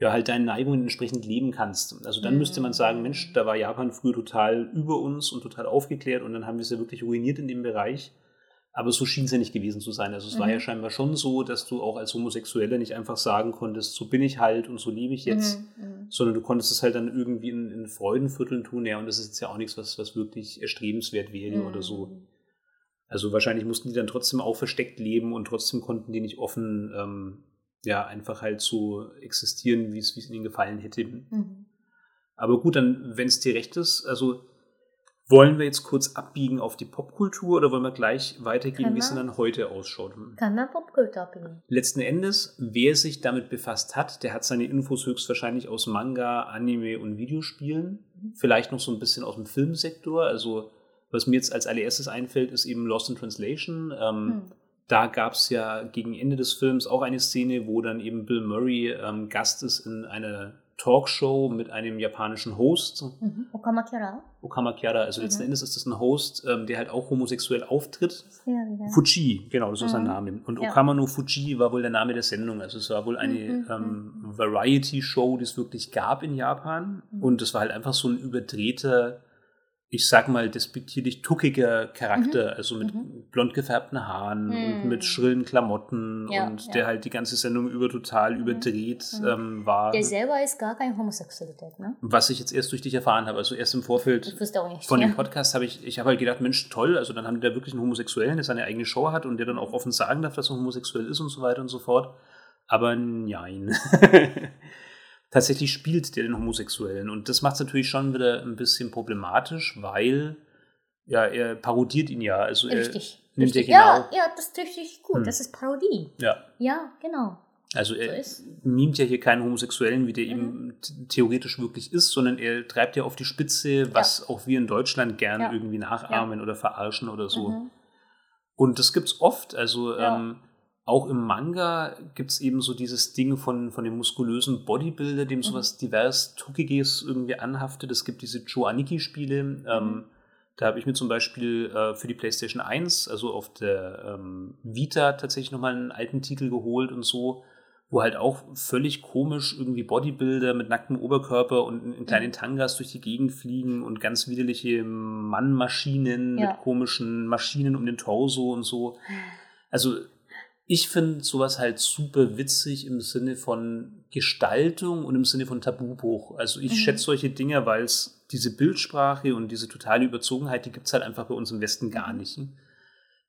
ja halt deinen Neigungen entsprechend leben kannst. Also dann mhm. müsste man sagen, Mensch, da war Japan früher total über uns und total aufgeklärt und dann haben wir es ja wirklich ruiniert in dem Bereich. Aber so schien es ja nicht gewesen zu sein. Also es mhm. war ja mhm. scheinbar schon so, dass du auch als Homosexueller nicht einfach sagen konntest, so bin ich halt und so lebe ich jetzt, mhm. mhm. sondern du konntest es halt dann irgendwie in, in Freudenvierteln tun. Ja, und das ist jetzt ja auch nichts, was, was wirklich erstrebenswert wäre oder so. Also wahrscheinlich mussten die dann trotzdem auch versteckt leben und trotzdem konnten die nicht offen, ähm, ja, einfach halt so existieren, wie es ihnen gefallen hätte. Mhm. Aber gut, dann, wenn es dir recht ist, also wollen wir jetzt kurz abbiegen auf die Popkultur oder wollen wir gleich weitergehen, wie es dann heute ausschaut? Kann man Popkultur abbiegen? Letzten Endes, wer sich damit befasst hat, der hat seine Infos höchstwahrscheinlich aus Manga, Anime und Videospielen. Mhm. Vielleicht noch so ein bisschen aus dem Filmsektor. Also was mir jetzt als allererstes einfällt, ist eben Lost in Translation. Ähm, hm. Da gab es ja gegen Ende des Films auch eine Szene, wo dann eben Bill Murray ähm, Gast ist in einer Talkshow mit einem japanischen Host. Mhm. Okama Kiara. Okama Kiara, also mhm. letzten Endes ist das ein Host, ähm, der halt auch homosexuell auftritt. Ja, ja. Fuji, genau, das ist mhm. sein Name. Und ja. Okama no Fuji war wohl der Name der Sendung. Also es war wohl eine mhm. ähm, mhm. Variety-Show, die es wirklich gab in Japan. Mhm. Und es war halt einfach so ein überdrehter ich sag mal, despektierlich tuckiger Charakter, mhm. also mit mhm. blond gefärbten Haaren mhm. und mit schrillen Klamotten ja, und ja. der halt die ganze Sendung über total mhm. überdreht mhm. ähm, war. Der selber ist gar keine Homosexualität, ne? Was ich jetzt erst durch dich erfahren habe, also erst im Vorfeld nicht, von ja. dem Podcast habe ich, ich habe halt gedacht, Mensch, toll, also dann haben die da wirklich einen Homosexuellen, der seine eigene Show hat und der dann auch offen sagen darf, dass er homosexuell ist und so weiter und so fort. Aber nein. [LAUGHS] tatsächlich spielt der den Homosexuellen. Und das macht es natürlich schon wieder ein bisschen problematisch, weil ja, er parodiert ihn ja. Also richtig. Er nimmt richtig. Ja, genau, ja, ja, das ist richtig gut. Hm. Das ist Parodie. Ja. Ja, genau. Also er so mimt ja hier keinen Homosexuellen, wie der mhm. eben theoretisch wirklich ist, sondern er treibt ja auf die Spitze, was ja. auch wir in Deutschland gern ja. irgendwie nachahmen ja. oder verarschen oder so. Mhm. Und das gibt's oft. Also ähm, auch im Manga gibt es eben so dieses Ding von, von dem muskulösen Bodybuilder, dem mhm. sowas divers Tuckiges irgendwie anhaftet. Es gibt diese Joaniki-Spiele. Ähm, mhm. da habe ich mir zum Beispiel äh, für die PlayStation 1, also auf der ähm, Vita, tatsächlich nochmal einen alten Titel geholt und so wo halt auch völlig komisch irgendwie Bodybuilder mit nacktem Oberkörper und in, kleinen Tangas durch die Gegend fliegen und ganz widerliche Mannmaschinen Ja. mit komischen Maschinen um den Torso und so. Also ich finde sowas halt super witzig im Sinne von Gestaltung und im Sinne von Tabubruch. Also ich Mhm. schätze solche Dinge, weil es diese Bildsprache und diese totale Überzogenheit, die gibt es halt einfach bei uns im Westen gar Mhm. nicht.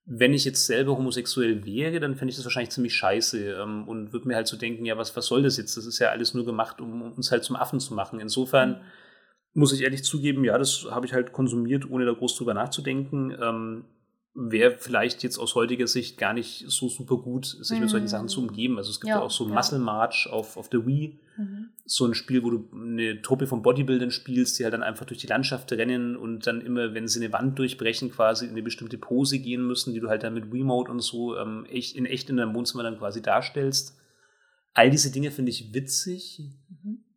Wenn ich jetzt selber homosexuell wäre, dann fände ich das wahrscheinlich ziemlich scheiße ähm, und würde mir halt so denken, ja, was, was soll das jetzt? Das ist ja alles nur gemacht, um uns halt zum Affen zu machen. Insofern muss ich ehrlich zugeben, ja, das habe ich halt konsumiert, ohne da groß drüber nachzudenken. Ähm, Wäre vielleicht jetzt aus heutiger Sicht gar nicht so super gut, sich mit solchen Mhm. Sachen zu umgeben. Also es gibt ja, Ja, auch so ja. Muscle March auf, auf der Wii, Mhm. so ein Spiel, wo du eine Truppe von Bodybuildern spielst, die halt dann einfach durch die Landschaft rennen und dann immer, wenn sie eine Wand durchbrechen, quasi in eine bestimmte Pose gehen müssen, die du halt dann mit Remote und so ähm, echt, in echt in deinem Wohnzimmer dann quasi darstellst. All diese Dinge finde ich witzig,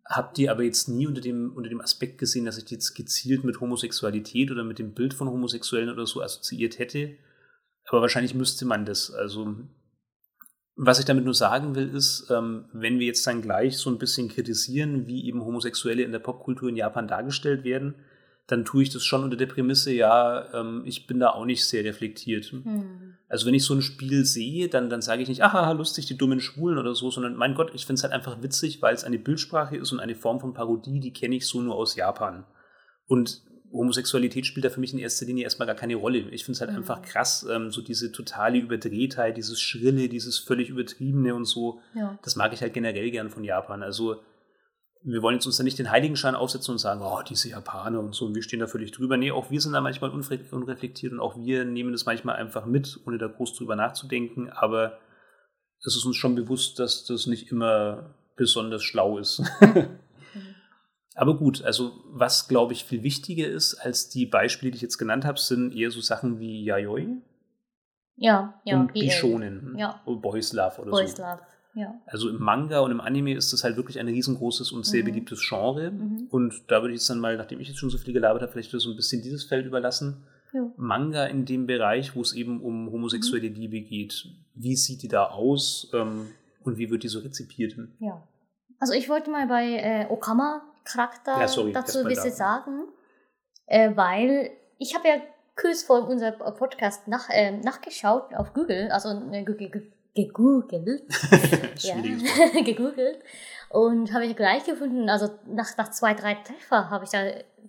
Mhm. hab die aber jetzt nie unter dem, unter dem Aspekt gesehen, dass ich die jetzt gezielt mit Homosexualität oder mit dem Bild von Homosexuellen oder so assoziiert hätte. Aber wahrscheinlich müsste man das. Also, was ich damit nur sagen will, ist, ähm, wenn wir jetzt dann gleich so ein bisschen kritisieren, wie eben Homosexuelle in der Popkultur in Japan dargestellt werden, dann tue ich das schon unter der Prämisse, ja, ähm, ich bin da auch nicht sehr reflektiert. Mhm. Also wenn ich so ein Spiel sehe, dann, dann sage ich nicht, aha, lustig, die dummen Schwulen oder so, sondern mein Gott, ich finde es halt einfach witzig, weil es eine Bildsprache ist und eine Form von Parodie, die kenne ich so nur aus Japan. Und Homosexualität spielt da für mich in erster Linie erstmal gar keine Rolle. Ich finde es halt Mhm. einfach krass, ähm, so diese totale Überdrehtheit, dieses Schrille, dieses völlig Übertriebene und so. Ja. Das mag ich halt generell gern von Japan. Also wir wollen jetzt uns da nicht den Heiligenschein aufsetzen und sagen, oh, diese Japaner und so, und wir stehen da völlig drüber. Nee, auch wir sind da manchmal unre- unreflektiert und auch wir nehmen das manchmal einfach mit, ohne da groß drüber nachzudenken. Aber es ist uns schon bewusst, dass das nicht immer besonders schlau ist. [LAUGHS] Aber gut, also was glaube ich viel wichtiger ist als die Beispiele, die ich jetzt genannt habe, sind eher so Sachen wie Yayoi Ja, ja. und. Bishonen Ja. oder Boys Love oder Boys so. Love. Ja. Also im Manga und im Anime ist das halt wirklich ein riesengroßes und sehr Mhm. beliebtes Genre. Mhm. Und da würde ich jetzt dann mal, nachdem ich jetzt schon so viel gelabert habe, vielleicht so ein bisschen dieses Feld überlassen. Ja. Manga in dem Bereich, wo es eben um homosexuelle Liebe geht. Wie sieht die da aus ähm, und wie wird die so rezipiert? Ja. Also ich wollte mal bei äh, Okama-Charakter Ja, sorry, dazu ein bisschen da. sagen, äh, weil ich habe ja kurz vor unserem Podcast nach, äh, nachgeschaut auf Google, also ge- ge- gegoogelt, [LAUGHS] ja, [LAUGHS] gegoogelt und habe ich gleich gefunden, also nach, nach zwei, drei Treffer habe ich da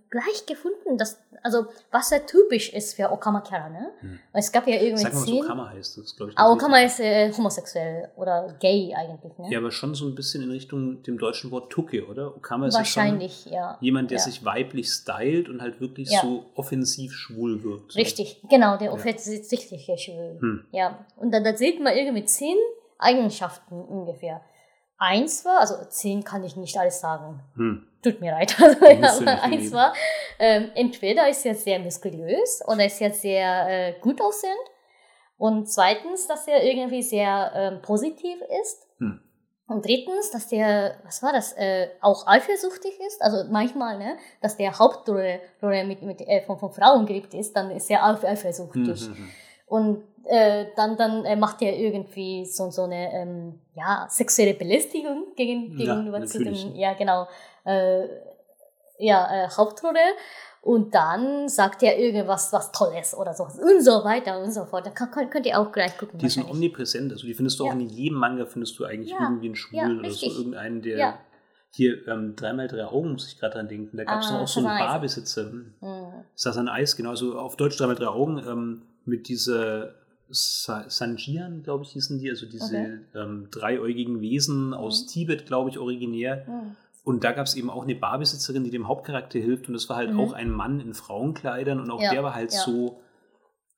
gleich gefunden, dass, also was sehr typisch ist für Okama-Charakter, ne? Hm. Es gab ja irgendwie Sag mal, was. Okama heißt. Das ist, glaub ich, Ah, Okama ist äh, homosexuell oder gay eigentlich, ne? Ja, aber schon so ein bisschen in Richtung dem deutschen Wort Tucke, oder? Okama ist Wahrscheinlich, ja. ja schon jemand, der ja. sich weiblich stylt und halt wirklich Ja. so offensiv schwul wirkt. So. Richtig, genau, der Ja. offensichtliche Schwul. Hm. Ja, und dann, da sieht man irgendwie zehn Eigenschaften ungefähr. Eins war, also zehn kann ich nicht alles sagen. Hm. Tut mir leid. [LAUGHS] Also, aber nicht eins war, ähm, entweder ist er sehr muskulös oder ist er sehr äh, gut aussehend. Und zweitens, dass er irgendwie sehr ähm, positiv ist. Hm. Und drittens, dass der, was war das, äh, auch eifersüchtig ist. Also manchmal, ne, dass der Hauptrolle Rolle mit, mit, äh, von, von Frauen geliebt ist, dann ist er eifersüchtig. Hm, hm, hm. Und äh, dann, dann äh, macht er irgendwie so, so eine ähm, ja, sexuelle Belästigung gegen, Ja, gegenüber zu natürlich. dem, ja genau, äh, ja, äh, Hauptrolle. Und dann sagt er irgendwas, was Tolles oder so und so weiter und so fort. Da kann, könnt, ihr auch gleich gucken. Die sind omnipräsent. Also die findest du Ja. auch in jedem Manga, findest du eigentlich Ja, irgendwie einen Schwulen ja, oder so. Irgendeinen, der Ja. hier ähm, dreimal drei Augen, muss ich gerade dran denken. Da gab es Ah, noch auch so einen. Barbesitzer. Hm. Mhm. Sasan Eis, genau. Also auf Deutsch dreimal drei Augen ähm, mit dieser Sa Sanjian, glaube ich, hießen die. Also diese Okay. ähm, dreiäugigen Wesen aus Mhm. Tibet, glaube ich, originär. Mhm. Und da gab es eben auch eine Barbesitzerin, die dem Hauptcharakter hilft. Und das war halt Mhm. auch ein Mann in Frauenkleidern. Und auch Ja, der war halt ja. so,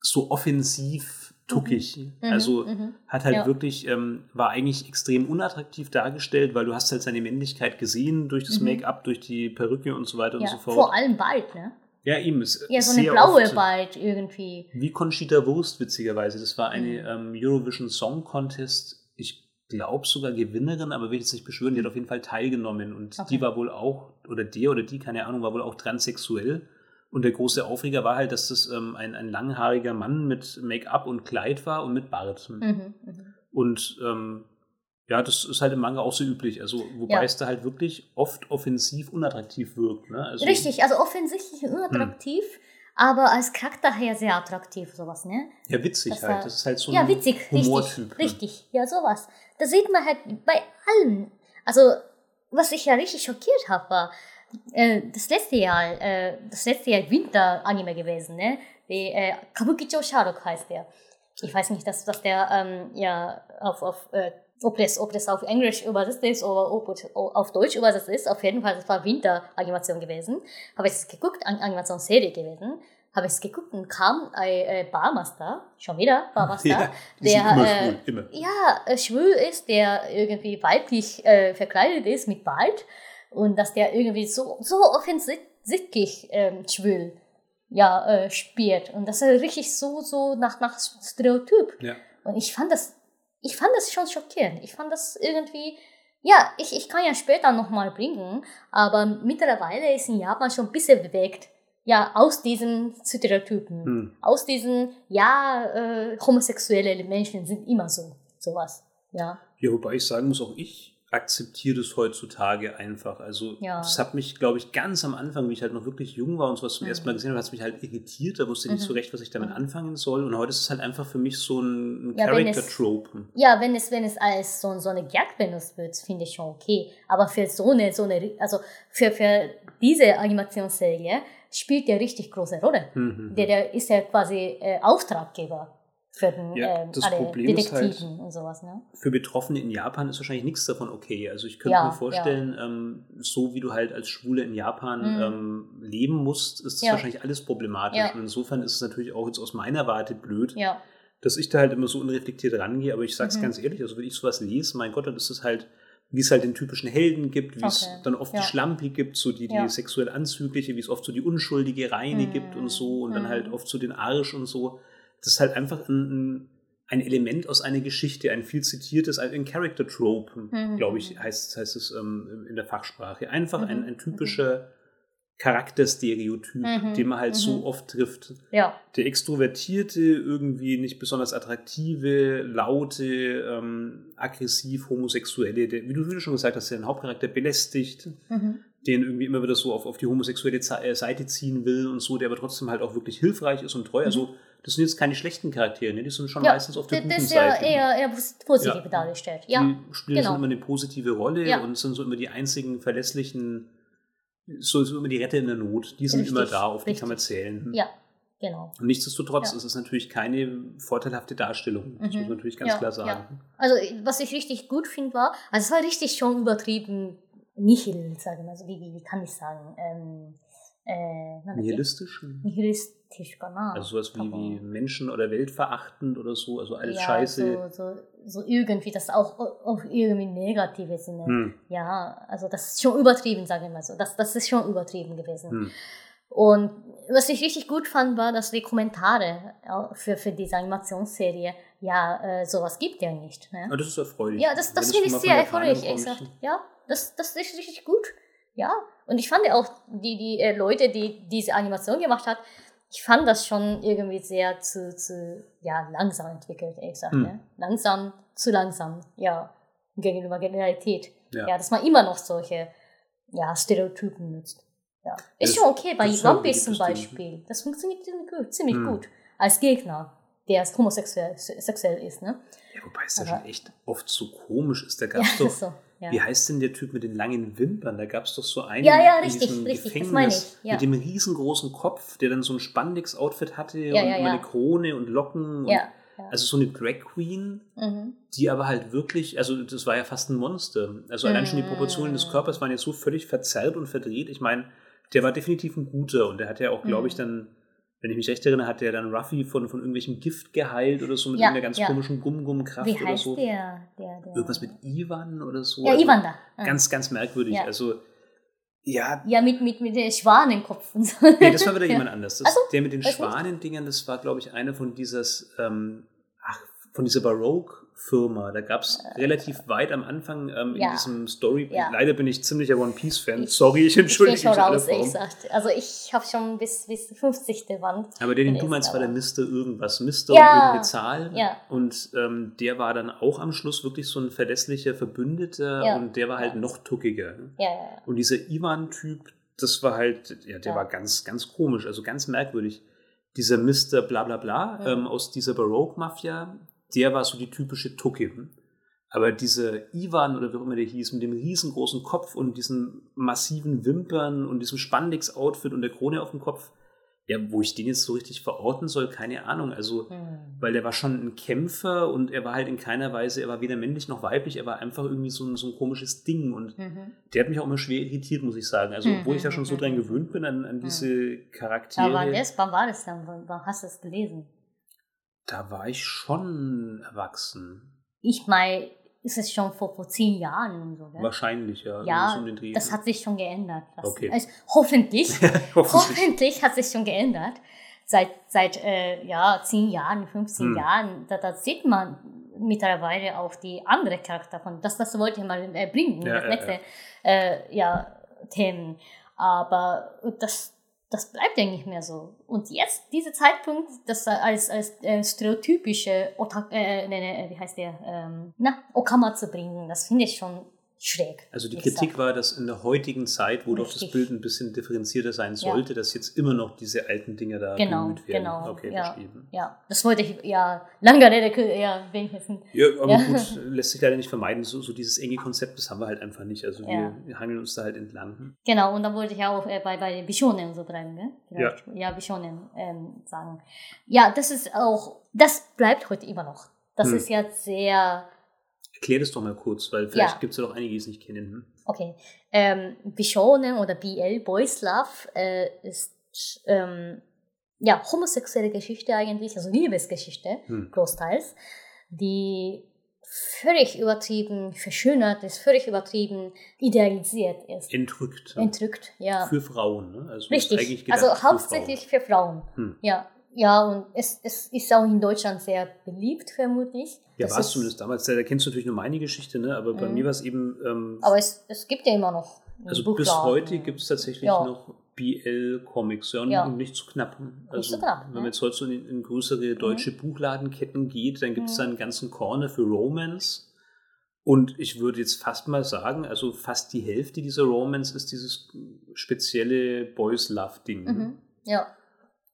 so offensiv tuckig. Mhm, Also mhm. hat halt Ja. wirklich, ähm, war eigentlich extrem unattraktiv dargestellt, weil du hast halt seine Männlichkeit gesehen durch das Mhm. Make-up, durch die Perücke und so weiter und so fort. vor allem bald, ne? Ja, ihm ist Ja, so eine blaue oft, bald irgendwie. Wie Conchita Wurst, witzigerweise. Das war eine Mhm. ähm, Eurovision Song Contest. Ich glaube sogar Gewinnerin, aber will ich jetzt nicht beschwören. Die hat auf jeden Fall teilgenommen. Und Okay. die war wohl auch, oder der oder die, keine Ahnung, war wohl auch transsexuell. Und der große Aufreger war halt, dass das ähm, ein, ein langhaariger Mann mit Make-up und Kleid war und mit Bart. Mhm. Mhm. Und ähm, Ja, das ist halt im Manga auch so üblich. Also, wobei Ja. es da halt wirklich oft offensiv unattraktiv wirkt. Ne? Also, Richtig, also offensichtlich unattraktiv, aber als Charakter her sehr attraktiv, sowas, ne? Ja, witzig Das halt. war- Das ist halt so ja, ein witzig, Humortyp. richtig, ne? richtig, ja, sowas. Da sieht man halt bei allem. Also, was ich ja richtig schockiert habe, war, äh, das letzte Jahr, äh, das letzte Jahr Winter-Anime gewesen, ne? Die, äh, Kabukicho Sharok heißt der. Ich weiß nicht, dass, dass der, ähm, ja, auf, auf, äh, ob das, ob das auf Englisch übersetzt ist oder ob es auf Deutsch übersetzt ist. Auf jeden Fall, das war Winter-Animation gewesen. Habe ich es geguckt, An Animationsserie gewesen. Habe ich es geguckt und kam ein äh, Barmaster, schon wieder Barmaster, [LAUGHS] Ja, der, immer äh, schwul, immer. ja, äh, schwul ist, der irgendwie weiblich äh, verkleidet ist mit Bart und dass der irgendwie so, so offensichtlich ähm, schwul ja, äh, spielt und das ist richtig so, so nach, nach Stereotyp. Ja. Und ich fand das, ich fand das schon schockierend. Ich fand das irgendwie, ja, ich, ich kann ja später nochmal bringen, aber mittlerweile ist in Japan schon ein bisschen bewegt. Ja, aus diesen Stereotypen. Hm. Aus diesen, ja, äh, homosexuelle Menschen sind immer so. Sowas. Ja. Ja, wobei ich sagen muss, auch ich akzeptiere das heutzutage einfach. Also Ja. das hat mich, glaube ich, ganz am Anfang, wie ich halt noch wirklich jung war und sowas zum Mhm. ersten Mal gesehen habe, hat es mich halt irritiert. Da wusste ich nicht Mhm. so recht, was ich damit Mhm. anfangen soll. Und heute ist es halt einfach für mich so ein, ein Ja, wenn es- Character-Trope. Ja, wenn es, wenn es als so, so eine Gag benutzt wird, finde ich schon okay. Aber für so eine, so eine, also für, für diese Animationsserie spielt der richtig große Rolle. Mhm. Der, der ist ja quasi äh, Auftraggeber für den, Ja, ähm, das alle Problem ist halt- Detektiven und sowas, ne? Für Betroffene in Japan ist wahrscheinlich nichts davon okay. Also ich könnte Ja, mir vorstellen, ähm, so wie du halt als Schwule in Japan Mhm. ähm, leben musst, ist das Ja. wahrscheinlich alles problematisch. Ja. Und insofern ist es natürlich auch jetzt aus meiner Warte blöd, Ja. dass ich da halt immer so unreflektiert rangehe. Aber ich sag's Mhm. ganz ehrlich, also wenn ich sowas lese, mein Gott, dann ist es halt, wie es halt den typischen Helden gibt, wie es Okay. dann oft Ja. die Schlampi gibt, so die, die Ja. sexuell anzügliche, wie es oft so die unschuldige Reine Mhm. gibt und so und dann Mhm. halt oft so den Arsch und so. Das ist halt einfach ein, ein, ein Element aus einer Geschichte, ein viel zitiertes, ein, ein Character Trope, Mhm. glaube ich, heißt, heißt es ähm, in der Fachsprache. Einfach ein, Mhm. ein typischer Charakterstereotyp, Mhm. den man halt Mhm. so oft trifft Ja. der extrovertierte, irgendwie nicht besonders attraktive, laute, ähm, aggressiv homosexuelle, der, wie du wie du schon gesagt hast, der den Hauptcharakter belästigt, Mhm. den irgendwie immer wieder so auf, auf die homosexuelle äh, Seite ziehen will und so, der aber trotzdem halt auch wirklich hilfreich ist und treu. Also das sind jetzt keine schlechten Charaktere, ne? die sind schon ja. meistens auf der das guten ist ja Seite. eher, eher positiv Ja. dargestellt. Die Ja. spielen genau. immer eine positive Rolle Ja. und sind so immer die einzigen verlässlichen, so, so immer die Retter in der Not. Die sind Richtig, immer da, auf die richtig. kann man zählen. Ja. Genau. Und nichtsdestotrotz ist es natürlich keine vorteilhafte Darstellung. Das Mhm. muss man natürlich ganz klar sagen. Also, was ich richtig gut finde, war, also es war richtig schon übertrieben, nihil, sagen wir, also wie, wie, wie kann ich sagen, ähm, äh, nihilistisch? Nihilistisch, genau. Also sowas wie, genau. wie Menschen oder weltverachtend oder so, also alles ja, Scheiße. So, so, so irgendwie, das auch, auch irgendwie negative Sinne. Hm. Ja, also das ist schon übertrieben, sagen wir mal so. Das, das ist schon übertrieben gewesen. Hm. Und was ich richtig gut fand, war, dass die Kommentare für, für diese Animationsserie, ja, äh, sowas gibt ja nicht. Ne? Aber das ist erfreulich. Ja, das, das finde ich sehr erfreulich, exakt. Ja, das, das ist richtig gut. Ja, und ich fand ja auch die, die äh, Leute, die diese Animation gemacht hat, ich fand das schon irgendwie sehr zu, zu ja, langsam entwickelt, ehrlich gesagt. Hm. Ne? Langsam, zu langsam, ja, gegenüber Generalität. Ja. Ja. dass man immer noch solche ja, Stereotypen nutzt. Ja. Ist Das- schon okay, bei One Piece zum Beispiel. Das funktioniert ziemlich gut, ziemlich Hm. gut. Als Gegner, der homosexuell sexuell ist, ne? Ja, wobei es Aber- schon echt oft so komisch ist. Da Ja, gab es doch, so. Ja. wie heißt denn der Typ mit den langen Wimpern? Da gab es doch so einen Ja, ja, in richtig, diesem richtig, Gefängnis ja. mit dem riesengroßen Kopf, der dann so ein Spandex-Outfit hatte Ja, und ja, immer eine Krone und Locken. Und. Also so eine Drag Queen, Mhm. die aber halt wirklich, also das war ja fast ein Monster. Also allein schon die Proportionen des Mm. Körpers waren jetzt so völlig verzerrt und verdreht. Ich meine, der war definitiv ein guter und der hat ja auch, glaube ich, Mhm. dann, wenn ich mich recht erinnere, hat der dann Ruffy von, von irgendwelchem Gift geheilt oder so mit Ja, irgendeiner ganz ja. komischen Gum-Gum-Kraft Wie oder heißt so. der, der, der? Irgendwas mit Ivan oder so. Ja, Also Ivan da. Ganz, ganz merkwürdig. Ja. Also, ja, Ja, mit, mit, mit dem Schwanenkopf und so. nee, das war wieder jemand [LAUGHS] anders. Das, so, der mit den. Schwanendingern, das war, glaube ich, einer von dieses, ähm, ach, von dieser Baroque-Firma. Da gab es relativ weit am Anfang ähm, in Ja. diesem Story. Ja. Leider bin ich ziemlicher One Piece-Fan. Ich- Sorry, ich Ich entschuldige schon mich in raus, ich sagte. Also ich habe schon bis, bis 50. Band. Aber der, den du meinst, war der Mr. irgendwas. Mr. Ja. und irgendeine Zahl. Ja. Und ähm, der war dann auch am Schluss wirklich so ein verlässlicher Verbündeter Ja. und der war halt noch tuckiger. Ja, ja, ja. Und dieser Ivan-Typ, das war halt, ja, der war ganz, ganz komisch, also ganz merkwürdig. Dieser Mr. bla bla bla Mhm. ähm, aus dieser Baroque-Mafia, der war so die typische Tucke. Aber dieser Ivan oder wie auch immer der hieß, mit dem riesengroßen Kopf und diesen massiven Wimpern und diesem Spandex-Outfit und der Krone auf dem Kopf, ja, wo ich den jetzt so richtig verorten soll, keine Ahnung. Also, Hm. weil der war schon ein Kämpfer und er war halt in keiner Weise, er war weder männlich noch weiblich, er war einfach irgendwie so ein, so ein komisches Ding und Mhm. der hat mich auch immer schwer irritiert, muss ich sagen. Also, Mhm, obwohl ich da schon so mhm, dran mhm. gewöhnt bin, an, an diese Charaktere, Aber wann, das, wann war das dann? Wann, hast du es gelesen? Da war ich schon erwachsen. Ich meine, ist es schon vor, vor zehn Jahren und so, gell? Wahrscheinlich, ja. Ja, so um den Dreh. das hat sich schon geändert. Das, Okay. also, [LAUGHS] hoffentlich. Hoffentlich. hat sich schon geändert. Seit, seit äh, ja, 10 Jahren, 15 Hm. Jahren, da, da sieht man mittlerweile auch die andere Charakter von. Das, das wollte ich mal äh, bringen, Ja, das ja, nächste Äh, ja, Themen. Aber das, das bleibt ja nicht mehr so. Und jetzt, dieser Zeitpunkt, das als, als äh, stereotypische Otak, äh, ne, ne, wie heißt der, ähm, na, Okama zu bringen, das finde ich schon schräg. Also die. Kritik war, dass in der heutigen Zeit, wo doch das Richtig. Bild ein bisschen differenzierter sein Ja. sollte, dass jetzt immer noch diese alten Dinge da Genau, bemüht werden. genau, Okay, ja. verstehen. Ja, das wollte ich, ja, lange Rede, ja, wenigstens. Ja, aber Ja. gut, [LAUGHS] lässt sich leider nicht vermeiden. So, so dieses enge Konzept, das haben wir halt einfach nicht. Also wir, Ja. wir hangeln uns da halt entlang. Genau, und dann wollte ich auch äh, bei, bei Bishonen so bleiben, gell? Vielleicht. Ja, Bishonen ähm, sagen. Ja, das ist auch, das bleibt heute immer noch. Das Hm. ist ja sehr, Erklär das doch mal kurz, weil vielleicht Ja. gibt es ja doch einige, die es nicht kennen. Hm? okay, ähm, Bishonen oder BL, Boys Love, äh, ist, ähm, ja, homosexuelle Geschichte eigentlich, also Liebesgeschichte, Hm. großteils, die völlig übertrieben verschönert ist, völlig übertrieben idealisiert ist. Entrückt. Entrückt, ja. Für Frauen. Ne? Also Richtig. Also für hauptsächlich für Frauen. Hm. Ja. Ja, und es, es ist auch in Deutschland sehr beliebt, vermutlich. Ja, war es zumindest damals. Da kennst du natürlich nur meine Geschichte, ne? aber bei Mhm. mir war es eben. Ähm, Aber es, es gibt ja immer noch. also bis Buchladen. heute gibt es tatsächlich Ja. noch BL-Comics, ja, Ja. und nicht zu knapp. Also, zu knapp, Wenn ne? man jetzt heute so in, in größere deutsche Buchladenketten geht, dann gibt es Mhm. da einen ganzen Corner für Romance. Und ich würde jetzt fast mal sagen, also fast die Hälfte dieser Romance ist dieses spezielle Boys Love-Ding. Mhm. Ja.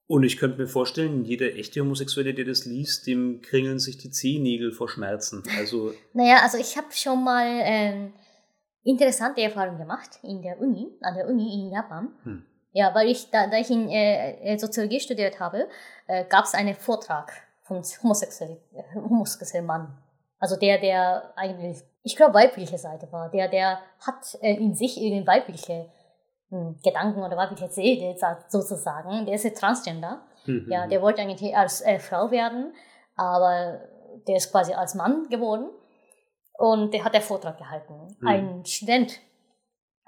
Und ich könnte mir vorstellen, jeder echte Homosexuelle, der das liest, dem kringeln sich die Zehennägel vor Schmerzen. Also, [LAUGHS] Naja, also ich habe schon mal ähm, interessante Erfahrungen gemacht in der Uni, an der Uni in Japan. Hm. Ja, weil ich, da, da ich in äh, äh, Soziologie studiert habe, äh, gab es einen Vortrag von homosexuellen homosexuellen Mann. Also der, der eigentlich, ich glaube, weibliche Seite war. Der, der hat äh, in sich irgendeine weibliche Gedanken oder weibliche Seele sa- sozusagen. Der ist Transgender. Ja, der wollte eigentlich als äh, Frau werden, aber der ist quasi als Mann geworden. Und der hat den Vortrag gehalten. Mhm. Ein Student,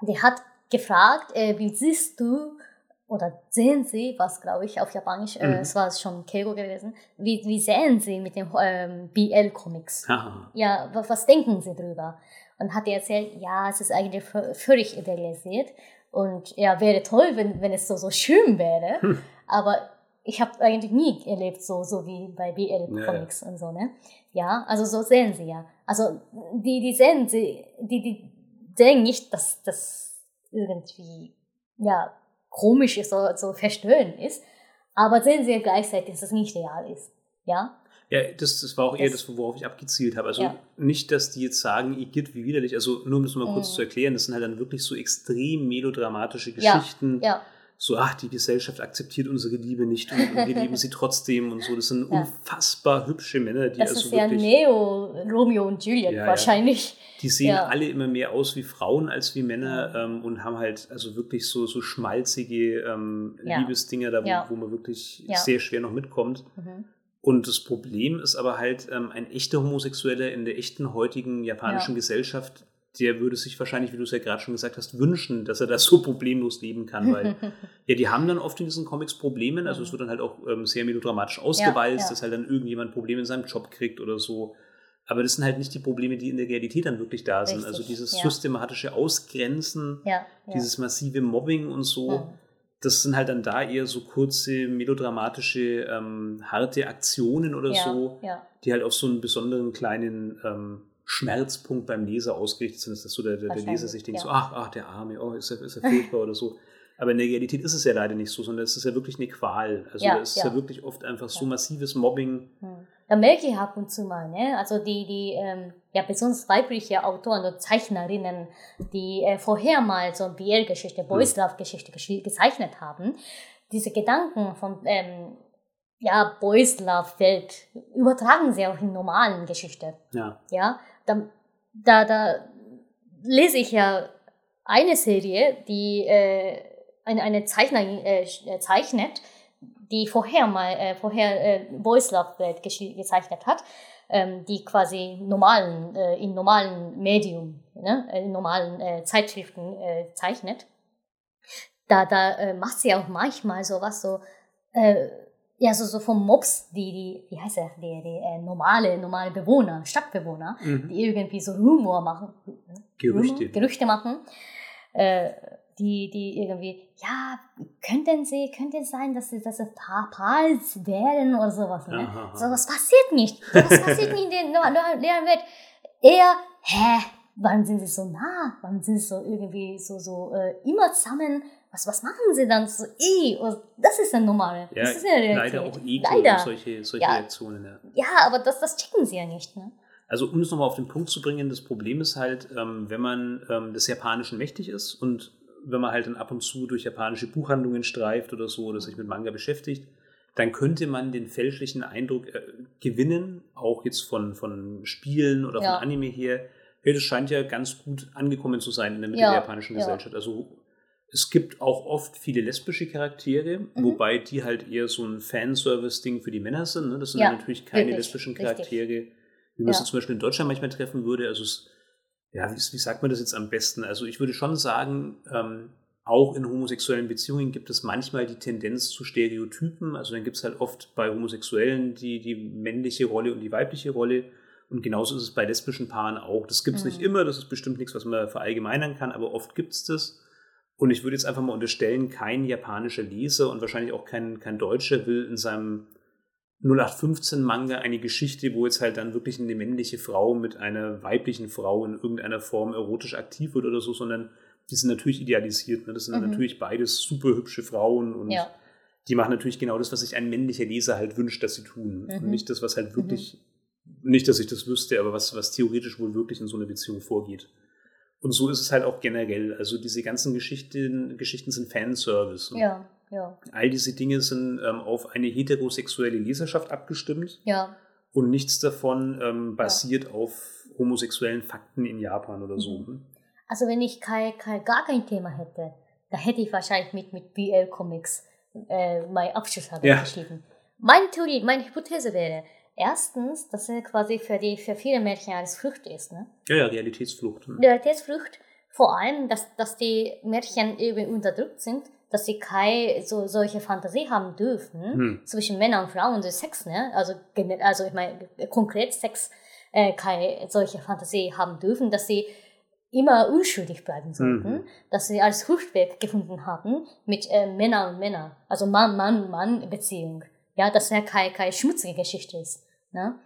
der hat gefragt, äh, wie siehst du oder sehen Sie, was glaube ich auf Japanisch, äh, Mhm. es war schon Keigo gewesen, wie, wie sehen Sie mit den ähm, BL-Comics? Ja, was, was denken Sie drüber? Und hat er erzählt, ja, es ist eigentlich vö- völlig idealisiert und ja, wäre toll, wenn, wenn es so, so schön wäre. Hm. Aber ich habe eigentlich nie erlebt, so, so wie bei BL-Comics und so, ne? Ja, also so sehen sie ja. Also die, die sehen sie, die, die sehen nicht, dass das irgendwie, ja, komisch ist oder so verstörend ist, aber sehen sie ja gleichzeitig, dass es nicht real ist. Ja? Ja, das, das war auch eher Das- das, worauf ich abgezielt habe. Also Ja. nicht, dass die jetzt sagen, Igitt, wie widerlich. Also nur um es mal kurz Mhm. zu erklären, das sind halt dann wirklich so extrem melodramatische Ja, Geschichten. Ja. So, ach, die Gesellschaft akzeptiert unsere Liebe nicht und, und wir lieben sie trotzdem und so. Das sind Ja. unfassbar hübsche Männer, die Das also ist ja wirklich, Neo, Romeo und Juliet Ja, ja. wahrscheinlich. die sehen ja. alle immer mehr aus wie Frauen als wie Männer Ja. ähm, und haben halt also wirklich so, so schmalzige ähm, Ja. Liebesdinger da, wo, Ja. wo man wirklich Ja. sehr schwer noch mitkommt. Mhm. Und das Problem ist aber halt, ähm, ein echter Homosexueller in der echten heutigen japanischen Ja. Gesellschaft der würde sich wahrscheinlich, wie du es ja gerade schon gesagt hast, wünschen, dass er das so problemlos leben kann, weil [LAUGHS] ja, die haben dann oft in diesen Comics Probleme, also es wird dann halt auch ähm, sehr melodramatisch ausgewalzt, ja, dass halt dann irgendjemand Probleme in seinem Job kriegt oder so. Aber das sind halt nicht die Probleme, die in der Realität dann wirklich da sind. Richtig, also dieses systematische Ausgrenzen, dieses massive Mobbing und so, das sind halt dann da eher so kurze, melodramatische, ähm, harte Aktionen oder so, die halt auf so einen besonderen kleinen ähm, Schmerzpunkt beim Leser ausgerichtet sind, dass so der, der, der Leser sich denkt, ja. so, ach, ach, der Arme, oh, ist er, ist er furchtbar oder so. Aber in der Realität ist es ja leider nicht so, sondern es ist ja wirklich eine Qual. Also ja, es ist ja. ja wirklich oft einfach so massives Mobbing. Hm. Da merke ich ab und zu mal, ne? Also die, die ähm, ja besonders weibliche Autoren oder Zeichnerinnen, die äh, vorher mal so eine BL-Geschichte, Boys Love-Geschichte gezeichnet haben, diese Gedanken von ähm, ja, Boys Love Welt übertragen sie auch in normalen Geschichte. Ja. Ja da, da, da lese ich ja eine Serie, die äh, eine, eine Zeichnerin äh, äh, zeichnet, die vorher mal äh, vorher äh, Boys Love Welt gezeichnet hat, ähm, die quasi normalen äh, in normalen Medium, ne, in normalen äh, Zeitschriften äh, zeichnet. Da da äh, macht sie auch manchmal sowas so äh, ja, so, so vom Mobs, die, die, wie heißt er, die, die äh, normale, normale Bewohner, Stadtbewohner, mhm. die irgendwie so Rumor machen, Gerüchte, Rumor, Gerüchte machen, äh, die, die irgendwie, ja, könnten sie, könnte es sein, dass sie, dass sie Pals werden oder sowas, ne? Aha, So was passiert nicht. So was passiert nicht in der Welt. Eher, hä, wann sind sie so nah? Wann sind sie so irgendwie so, so, äh, immer zusammen? was, was machen sie dann so, eh, das ist eine normale, ja, das ist ja Realität. Leider auch Ego leider. solche, solche ja. Reaktionen. Ja. ja, aber das, das checken sie ja nicht, ne? Also um es nochmal auf den Punkt zu bringen, das Problem ist halt, ähm, wenn man ähm, des Japanischen mächtig ist und wenn man halt dann ab und zu durch japanische Buchhandlungen streift oder so oder sich mit Manga beschäftigt, dann könnte man den fälschlichen Eindruck äh, gewinnen, auch jetzt von, von Spielen oder ja. von Anime her, hey, das scheint ja ganz gut angekommen zu sein in der Mitte ja. der japanischen Gesellschaft. Also es gibt auch oft viele lesbische Charaktere, mhm. wobei die halt eher so ein Fanservice-Ding für die Männer sind. Ne? Das sind ja, natürlich keine richtig, lesbischen Charaktere, richtig. wie man ja. sie zum Beispiel in Deutschland manchmal treffen würde. Also es, ja, wie, wie, sagt man das jetzt am besten? Also ich würde schon sagen, ähm, auch in homosexuellen Beziehungen gibt es manchmal die Tendenz zu Stereotypen. Also dann gibt es halt oft bei Homosexuellen die, die männliche Rolle und die weibliche Rolle. Und genauso ist es bei lesbischen Paaren auch. Das gibt es mhm. nicht immer, das ist bestimmt nichts, was man verallgemeinern kann, aber oft gibt es das. Und ich würde jetzt einfach mal unterstellen, kein japanischer Leser und wahrscheinlich auch kein, kein Deutscher will in seinem 0815-Manga eine Geschichte, wo jetzt halt dann wirklich eine männliche Frau mit einer weiblichen Frau in irgendeiner Form erotisch aktiv wird oder so, sondern die sind natürlich idealisiert. Ne? Das sind mhm. natürlich beides super hübsche Frauen und ja. die machen natürlich genau das, was sich ein männlicher Leser halt wünscht, dass sie tun. Mhm. Und nicht das, was halt wirklich, mhm. nicht, dass ich das wüsste, aber was, was theoretisch wohl wirklich in so einer Beziehung vorgeht. Und so ist es halt auch generell. Also diese ganzen Geschichten, Geschichten sind Fanservice. Ja, ja. All diese Dinge sind ähm, auf eine heterosexuelle Leserschaft abgestimmt. Ja. Und nichts davon ähm, basiert ja. auf homosexuellen Fakten in Japan oder so. Mhm. Also wenn ich kein, kein, gar kein Thema hätte, da hätte ich wahrscheinlich mit, mit BL-Comics äh, meine Abschlussarbeit ja. geschrieben. Meine Theorie, meine Hypothese wäre, Erstens, dass er quasi für, die, für viele Mädchen als Flucht ist. Ne? Ja, ja, Realitätsflucht. Hm. Realitätsflucht. Vor allem, dass, dass die Mädchen irgendwie unterdrückt sind, dass sie keine so, solche Fantasie haben dürfen hm. zwischen Männern und Frauen, so Sex, ne? Also, also ich meine, konkret Sex, äh, keine solche Fantasie haben dürfen, dass sie immer unschuldig bleiben sollten, mhm. dass sie als Fluchtweg gefunden haben mit äh, Männer und Männer, also Mann, Mann, Mann Beziehung. Ja, dass er keine, keine schmutzige Geschichte ist. Ne?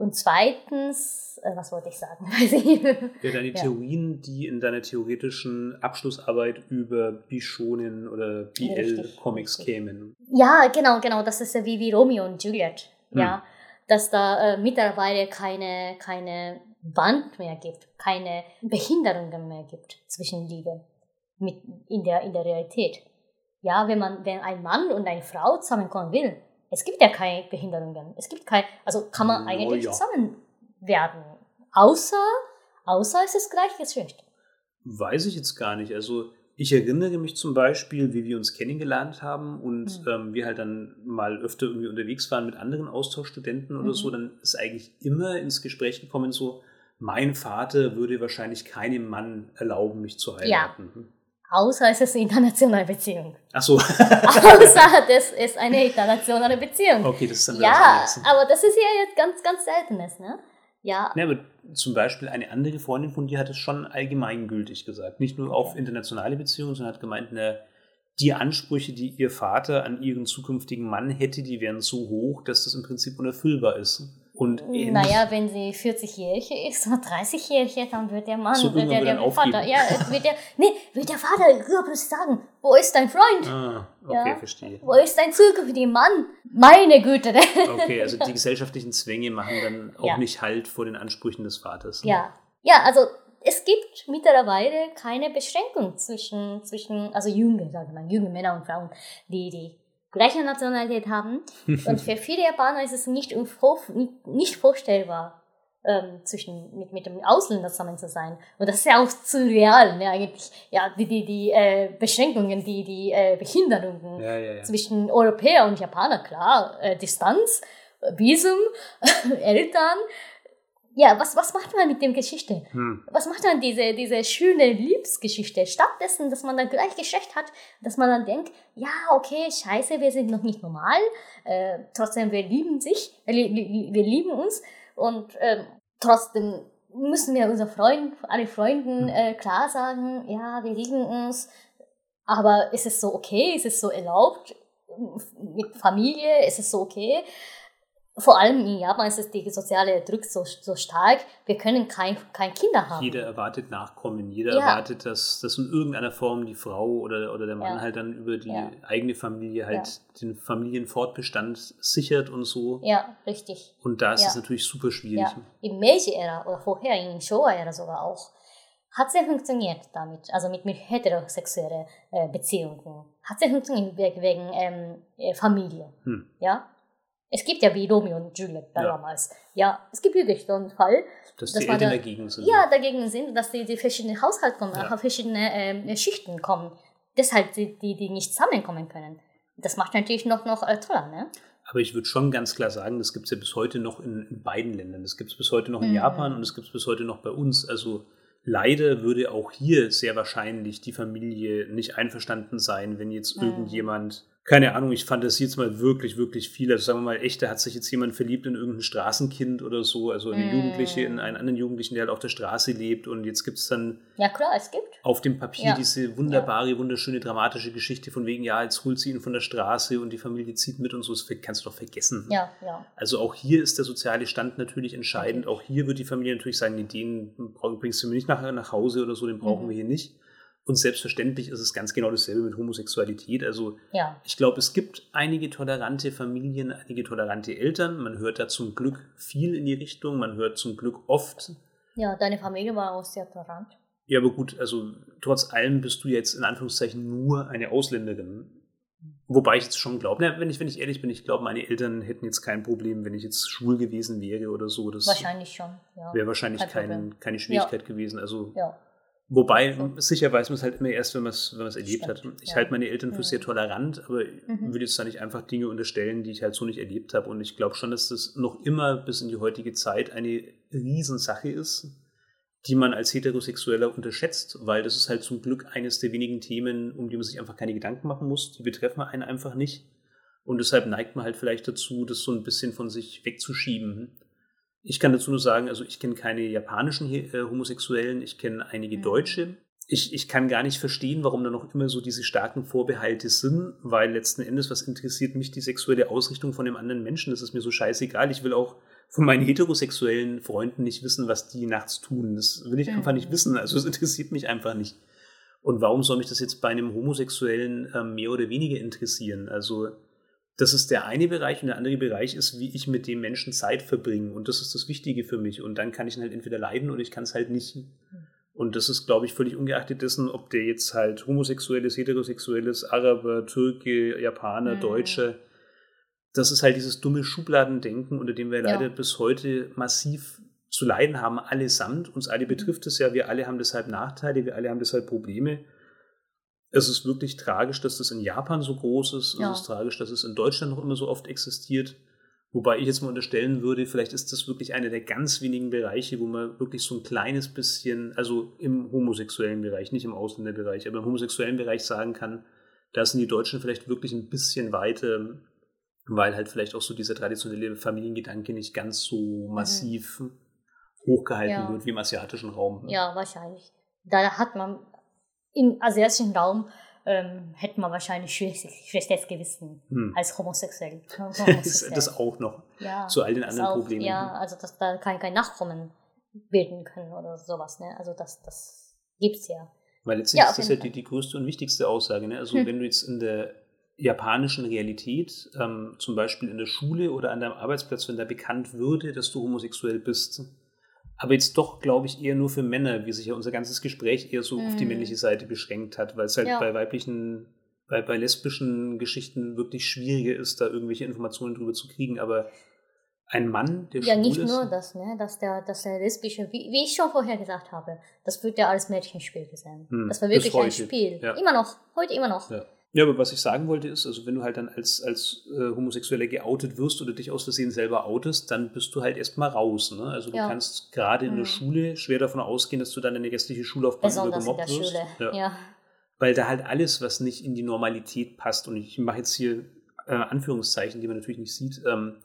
Und zweitens, äh, was wollte ich sagen? [LAUGHS] ja, deine ja. Theorien, die in deiner theoretischen Abschlussarbeit über Bishonen oder BL-Comics kämen. Ja, genau, genau. Das ist ja wie, wie Romeo und Juliet. Hm. Ja, dass da äh, mittlerweile keine, keine Band mehr gibt, keine Behinderungen mehr gibt zwischen Liebe mit, in, der, in der Realität. Ja, wenn man, wenn ein Mann und eine Frau zusammenkommen will, es gibt ja keine Behinderungen. Es gibt kein, also kann man eigentlich ja. zusammen werden. Außer, außer es ist Gleichgeschlecht. Weiß ich jetzt gar nicht. Also ich erinnere mich zum Beispiel, wie wir uns kennengelernt haben und mhm. ähm, wir halt dann mal öfter irgendwie unterwegs waren mit anderen Austauschstudenten oder mhm. so, dann ist eigentlich immer ins Gespräch gekommen so, mein Vater würde wahrscheinlich keinem Mann erlauben, mich zu heiraten. Ja. Außer es ist eine internationale Beziehung. [LAUGHS] Ach so. Außer das ist eine internationale Beziehung. Okay, das ist dann Ja, aber das ist ja jetzt ganz, ganz seltenes, ne? Ja. ja. aber zum Beispiel eine andere Freundin von dir hat es schon allgemeingültig gesagt. Nicht nur auf internationale Beziehungen, sondern hat gemeint, ne, die Ansprüche, die ihr Vater an ihren zukünftigen Mann hätte, die wären so hoch, dass das im Prinzip unerfüllbar ist. Und naja, wenn sie 40-Jährige ist oder 30-Jährige, dann wird der Mann, so wird der, der Vater, ja, wird der, nee, wird der Vater plötzlich sagen, wo ist dein Freund? Ah, okay, ja? verstehe. Wo ist dein zukünftiger Mann? Meine Güte. Okay, also die [LAUGHS] gesellschaftlichen Zwänge machen dann auch ja. nicht Halt vor den Ansprüchen des Vaters. Ne? Ja, ja, also es gibt mittlerweile keine Beschränkung zwischen, zwischen also junge, sagen wir mal, junge Männer und Frauen, die, die gleiche Nationalität haben. [LAUGHS] Und für viele Japaner ist es nicht, nicht vorstellbar, ähm, zwischen, mit, mit dem Ausländer zusammen zu sein. Und das ist ja auch zu real, ne, eigentlich. Ja, die, die, die äh, Beschränkungen, die, die äh, Behinderungen ja, ja, ja. zwischen Europäer und Japaner, klar, äh, Distanz, Visum, [LAUGHS] Eltern, ja, was, was macht man mit dem Geschichte? Hm. Was macht man diese, diese schöne Liebesgeschichte? Stattdessen, dass man dann gleich Geschlecht hat, dass man dann denkt, ja, okay, scheiße, wir sind noch nicht normal, äh, trotzdem, wir lieben sich, wir, wir lieben uns und äh, trotzdem müssen wir unseren Freunden, alle Freunden hm. äh, klar sagen, ja, wir lieben uns, aber ist es so okay, ist es so erlaubt mit Familie, ist es so okay? Vor allem in Japan ist es die soziale Druck so, so stark, wir können kein, kein Kinder haben. Jeder erwartet Nachkommen, jeder ja. erwartet, dass, dass in irgendeiner Form die Frau oder, oder der Mann ja. halt dann über die ja. eigene Familie halt den Familienfortbestand sichert und so. Ja, richtig. Und da ist es natürlich super schwierig. Im Meiji-Ära oder vorher, in Showa-Ära sogar auch, hat sehr funktioniert damit, also mit, mit heterosexuellen äh, Beziehungen. Hat sehr funktioniert wegen ähm, äh, Familie. Hm. Ja? Es gibt ja wie Romeo und Juliet ja. damals. Ja, es gibt wirklich so einen Fall. Dass, dass die Eltern da, dagegen sind. Ja, dagegen sind, dass die, die verschiedenen Haushalte kommen, ja. verschiedene äh, Schichten kommen. Deshalb die, die, die nicht zusammenkommen können. Das macht natürlich noch, noch äh, toller, ne? Aber ich würde schon ganz klar sagen, das gibt es ja bis heute noch in, in beiden Ländern. Das gibt es bis heute noch in mhm. Japan und es gibt es bis heute noch bei uns. Also leider würde auch hier sehr wahrscheinlich die Familie nicht einverstanden sein, wenn jetzt mhm. irgendjemand keine Ahnung, ich fand das jetzt mal wirklich, wirklich viel. Also sagen wir mal, echt, da hat sich jetzt jemand verliebt in irgendein Straßenkind oder so, also eine mm. Jugendliche, in einen anderen Jugendlichen, der halt auf der Straße lebt. Und jetzt gibt es dann ja, klar, es gibt. auf dem Papier ja. diese wunderbare, wunderschöne, dramatische Geschichte von wegen, ja, jetzt holt sie ihn von der Straße und die Familie zieht mit und so. Das kannst du doch vergessen. Ja, ja. Also auch hier ist der soziale Stand natürlich entscheidend. Okay. Auch hier wird die Familie natürlich sagen, nee, den bringst du mir nicht nachher nach Hause oder so, den brauchen mhm. wir hier nicht. Und selbstverständlich ist es ganz genau dasselbe mit Homosexualität. Also ja. ich glaube, es gibt einige tolerante Familien, einige tolerante Eltern. Man hört da zum Glück viel in die Richtung. Man hört zum Glück oft. Ja, deine Familie war auch sehr tolerant. Ja, aber gut, also trotz allem bist du jetzt in Anführungszeichen nur eine Ausländerin. Wobei ich jetzt schon glaube, wenn ich, wenn ich ehrlich bin, ich glaube, meine Eltern hätten jetzt kein Problem, wenn ich jetzt schwul gewesen wäre oder so. Das wahrscheinlich schon, ja. Wäre wahrscheinlich kein, keine Schwierigkeit ja. gewesen. Also ja. Wobei, sicher weiß man es halt immer erst, wenn man es wenn erlebt Stimmt, hat. Ich ja. halte meine Eltern für sehr tolerant, aber mhm. würde jetzt da nicht einfach Dinge unterstellen, die ich halt so nicht erlebt habe. Und ich glaube schon, dass das noch immer bis in die heutige Zeit eine Riesensache ist, die man als Heterosexueller unterschätzt, weil das ist halt zum Glück eines der wenigen Themen, um die man sich einfach keine Gedanken machen muss. Die betreffen einen einfach nicht. Und deshalb neigt man halt vielleicht dazu, das so ein bisschen von sich wegzuschieben. Ich kann dazu nur sagen, also ich kenne keine japanischen äh, Homosexuellen, ich kenne einige mhm. Deutsche. Ich, ich kann gar nicht verstehen, warum da noch immer so diese starken Vorbehalte sind, weil letzten Endes, was interessiert mich die sexuelle Ausrichtung von dem anderen Menschen? Das ist mir so scheißegal. Ich will auch von meinen heterosexuellen Freunden nicht wissen, was die nachts tun. Das will ich mhm. einfach nicht wissen. Also es interessiert mich einfach nicht. Und warum soll mich das jetzt bei einem Homosexuellen äh, mehr oder weniger interessieren? Also das ist der eine Bereich und der andere Bereich ist, wie ich mit dem Menschen Zeit verbringe. Und das ist das Wichtige für mich. Und dann kann ich ihn halt entweder leiden oder ich kann es halt nicht. Und das ist, glaube ich, völlig ungeachtet dessen, ob der jetzt halt homosexuell ist, heterosexuell ist, Araber, Türke, Japaner, mhm. Deutsche. Das ist halt dieses dumme Schubladendenken, unter dem wir leider bis heute massiv zu leiden haben, allesamt. Uns alle betrifft es ja, wir alle haben deshalb Nachteile, wir alle haben deshalb Probleme es ist wirklich tragisch, dass das in Japan so groß ist. Ja. Es ist tragisch, dass es in Deutschland noch immer so oft existiert. Wobei ich jetzt mal unterstellen würde, vielleicht ist das wirklich einer der ganz wenigen Bereiche, wo man wirklich so ein kleines bisschen, also im homosexuellen Bereich, nicht im Ausländerbereich, aber im homosexuellen Bereich sagen kann, da sind die Deutschen vielleicht wirklich ein bisschen weiter, weil halt vielleicht auch so dieser traditionelle Familiengedanke nicht ganz so mhm. massiv mhm. hochgehalten ja. wird wie im asiatischen Raum. Ne? Ja, wahrscheinlich. Da hat man im asiatischen Raum ähm, hätte man wahrscheinlich schlechtes Gewissen hm. als homosexuell. [LAUGHS] homosexuell. das auch noch. Ja, zu all den anderen auch, Problemen. Ja, also dass da kein, kein Nachkommen bilden können oder sowas. Ne? Also das, das es ja. Weil letztlich ja, ist das ja die, die größte und wichtigste Aussage. Ne? Also hm. wenn du jetzt in der japanischen Realität, ähm, zum Beispiel in der Schule oder an deinem Arbeitsplatz, wenn da bekannt würde, dass du homosexuell bist, aber jetzt doch, glaube ich, eher nur für Männer, wie sich ja unser ganzes Gespräch eher so mhm. auf die mhm. männliche Seite beschränkt hat, weil es halt ja. bei weiblichen, bei, bei lesbischen Geschichten wirklich schwieriger ist, da irgendwelche Informationen drüber zu kriegen. Aber ein Mann, der Ja, nicht ist, nur das, ne? dass, der, dass der lesbische, wie, wie ich schon vorher gesagt habe, das wird ja als Mädchenspiel gesehen. Hm, das war wirklich ein Spiel. Ja. Immer noch, heute immer noch. Ja. Ja, aber was ich sagen wollte ist, also wenn du halt dann als, als äh, Homosexueller geoutet wirst oder dich aus Versehen selber outest, dann bist du halt erstmal raus. Ne? Also du ja. kannst gerade in mhm. der Schule schwer davon ausgehen, dass du dann in der restliche Schullaufbahn Besonders gemobbt in der wirst. Schule. Ja. ja. Weil da halt alles, was nicht in die Normalität passt, und ich mache jetzt hier äh, Anführungszeichen, die man natürlich nicht sieht, ähm,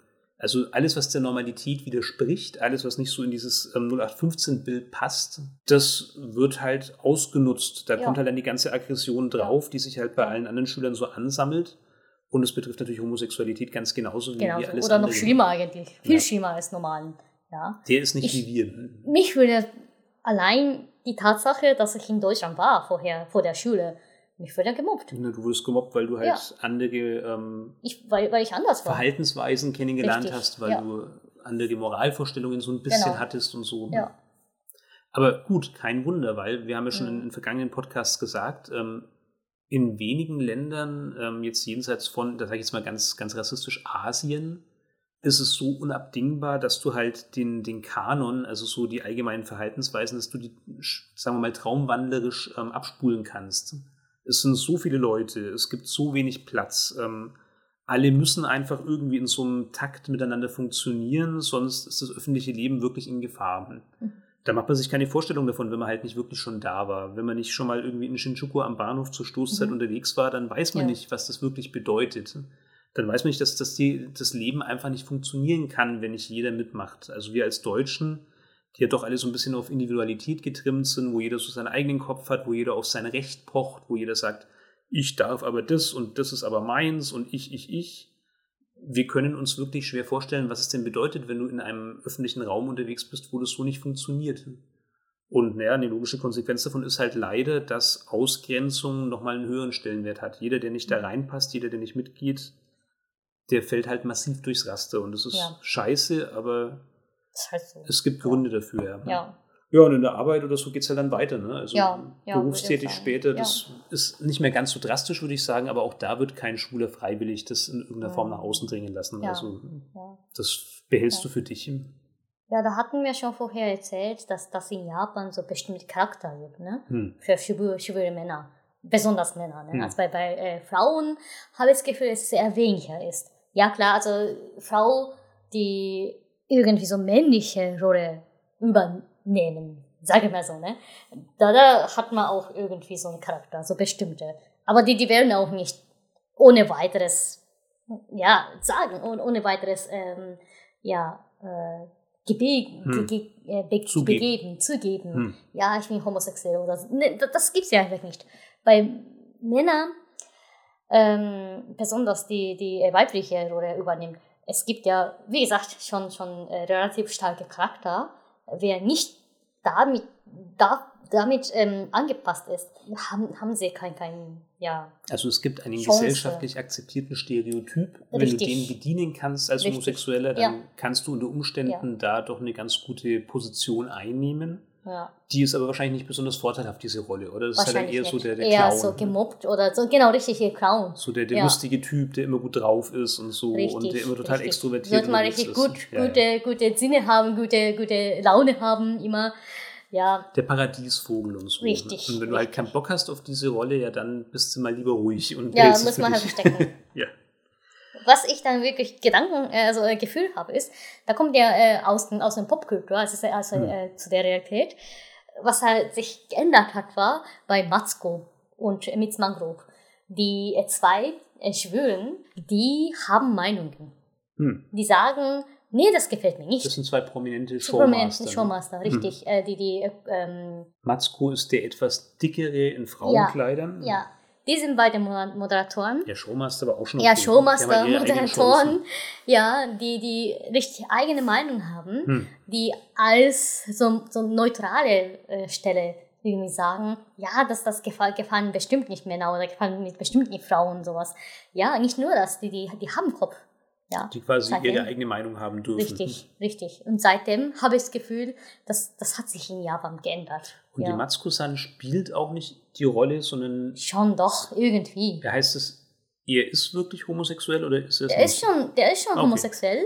also alles, was der Normalität widerspricht, alles, was nicht so in dieses ähm, 0815-Bild passt, das wird halt ausgenutzt. Da ja. kommt halt dann die ganze Aggression drauf, die sich halt bei allen anderen Schülern so ansammelt. Und es betrifft natürlich Homosexualität ganz genauso wie, genau, wie alles Oder andere. noch schlimmer eigentlich. Viel ja. schlimmer als normalen. Ja. Der ist nicht ich, wie wir. Mich würde allein die Tatsache, dass ich in Deutschland war vorher, vor der Schule, mich wurde gemobbt. Ja, du wurdest gemobbt, weil du halt ja. andere ähm, ich, weil, weil ich anders war. Verhaltensweisen kennengelernt Richtig. hast, weil ja. du andere Moralvorstellungen so ein bisschen genau. hattest und so. Ja. Aber gut, kein Wunder, weil wir haben ja schon mhm. in, in vergangenen Podcasts gesagt, ähm, in wenigen Ländern, ähm, jetzt jenseits von, da sage ich jetzt mal ganz, ganz rassistisch, Asien, ist es so unabdingbar, dass du halt den, den Kanon, also so die allgemeinen Verhaltensweisen, dass du die, sagen wir mal, traumwandlerisch ähm, abspulen kannst. Es sind so viele Leute, es gibt so wenig Platz. Ähm, alle müssen einfach irgendwie in so einem Takt miteinander funktionieren, sonst ist das öffentliche Leben wirklich in Gefahr. Mhm. Da macht man sich keine Vorstellung davon, wenn man halt nicht wirklich schon da war. Wenn man nicht schon mal irgendwie in Shinjuku am Bahnhof zur Stoßzeit mhm. unterwegs war, dann weiß man ja. nicht, was das wirklich bedeutet. Dann weiß man nicht, dass, dass die, das Leben einfach nicht funktionieren kann, wenn nicht jeder mitmacht. Also wir als Deutschen die ja doch alle so ein bisschen auf Individualität getrimmt sind, wo jeder so seinen eigenen Kopf hat, wo jeder auf sein Recht pocht, wo jeder sagt, ich darf aber das und das ist aber meins und ich, ich, ich. Wir können uns wirklich schwer vorstellen, was es denn bedeutet, wenn du in einem öffentlichen Raum unterwegs bist, wo das so nicht funktioniert. Und naja, eine logische Konsequenz davon ist halt leider, dass Ausgrenzung nochmal einen höheren Stellenwert hat. Jeder, der nicht da reinpasst, jeder, der nicht mitgeht, der fällt halt massiv durchs Raster. Und das ist ja. scheiße, aber das heißt so. Es gibt Gründe ja. dafür, ja. ja. Ja, und in der Arbeit oder so geht es ja dann weiter. Ne? Also ja, ja, berufstätig später, das ist nicht mehr ganz so drastisch, würde ich sagen, aber auch da wird kein Schwuler freiwillig das in irgendeiner Form nach außen dringen lassen. Also das behältst du für dich. Ja, da hatten wir schon vorher erzählt, dass das in Japan so bestimmte Charakter gibt, ne? Hm. Für schwule, schwule Männer. Besonders Männer. Ne? Hm. Also bei, bei äh, Frauen habe ich das Gefühl, dass es sehr weniger ist. Ja, klar, also Frau, die irgendwie so männliche Rolle übernehmen. Sage mal so, ne? Da, da hat man auch irgendwie so einen Charakter, so bestimmte. Aber die, die werden auch nicht ohne weiteres, ja, sagen, ohne, ohne weiteres, ähm, ja, äh, gebe, hm. ge, äh, be, Zugeben. begeben, zugeben. Hm. Ja, ich bin homosexuell oder so. Ne, das gibt's ja einfach nicht. Bei Männern, ähm, besonders die, die weibliche Rolle übernimmt, es gibt ja, wie gesagt, schon, schon äh, relativ starke Charakter. Wer nicht damit, da, damit ähm, angepasst ist, haben, haben sie kein, kein, ja. Also es gibt einen Chance. gesellschaftlich akzeptierten Stereotyp. Richtig. Wenn du den bedienen kannst als Richtig. Homosexueller, dann ja. kannst du unter Umständen ja. da doch eine ganz gute Position einnehmen. Ja. Die ist aber wahrscheinlich nicht besonders vorteilhaft, diese Rolle, oder? Das ist halt eher nicht. so der, der eher Clown. so gemobbt oder so, genau, richtig, der Clown. So der, der ja. lustige Typ, der immer gut drauf ist und so richtig, und der immer total richtig. extrovertiert Sollte man richtig ist. gut, ja, gute, ja. gute Sinne haben, gute, gute Laune haben, immer. Ja. Der Paradiesvogel und so. Richtig. Und wenn du halt keinen Bock hast auf diese Rolle, ja, dann bist du mal lieber ruhig und Ja, muss man halt verstecken. [LAUGHS] ja. Was ich dann wirklich Gedanken, äh, also äh, Gefühl habe, ist, da kommt ja äh, aus, dem, aus dem Popkultur, also, also Hm. äh, zu der Realität. Was halt sich geändert hat, war bei Matsuko und Mitz Mangrove. Die äh, zwei äh, Schwulen, die haben Meinungen. Hm. Die sagen, nee, das gefällt mir nicht. Das sind zwei prominente Showmaster. ne? Showmaster, richtig. Äh, die, die, äh, ähm, Matsuko ist der etwas dickere in Frauenkleidern. ja, die sind beide Mo- Moderatoren. Der Showmaster war auch schon Ja, okay. Showmaster, ihre eigenen Moderatoren, ja, die, die richtig eigene Meinung haben, Hm. die als so, so neutrale äh, Stelle irgendwie sagen, ja, das, das gefallen, gefallen bestimmt nicht Männer oder gefallen bestimmt nicht Frauen und sowas. Ja, nicht nur das, die, die, die haben Kopf. Ja, Die quasi Seitdem- ihre eigene Meinung haben dürfen. richtig, richtig. Und seitdem habe ich das Gefühl, dass das hat sich in Japan geändert. Und ja. die Matsuko-san spielt auch nicht die Rolle, sondern Schon doch, irgendwie. da heißt es, er ist wirklich homosexuell oder ist er es Der nicht? ist schon, der ist schon Okay. homosexuell,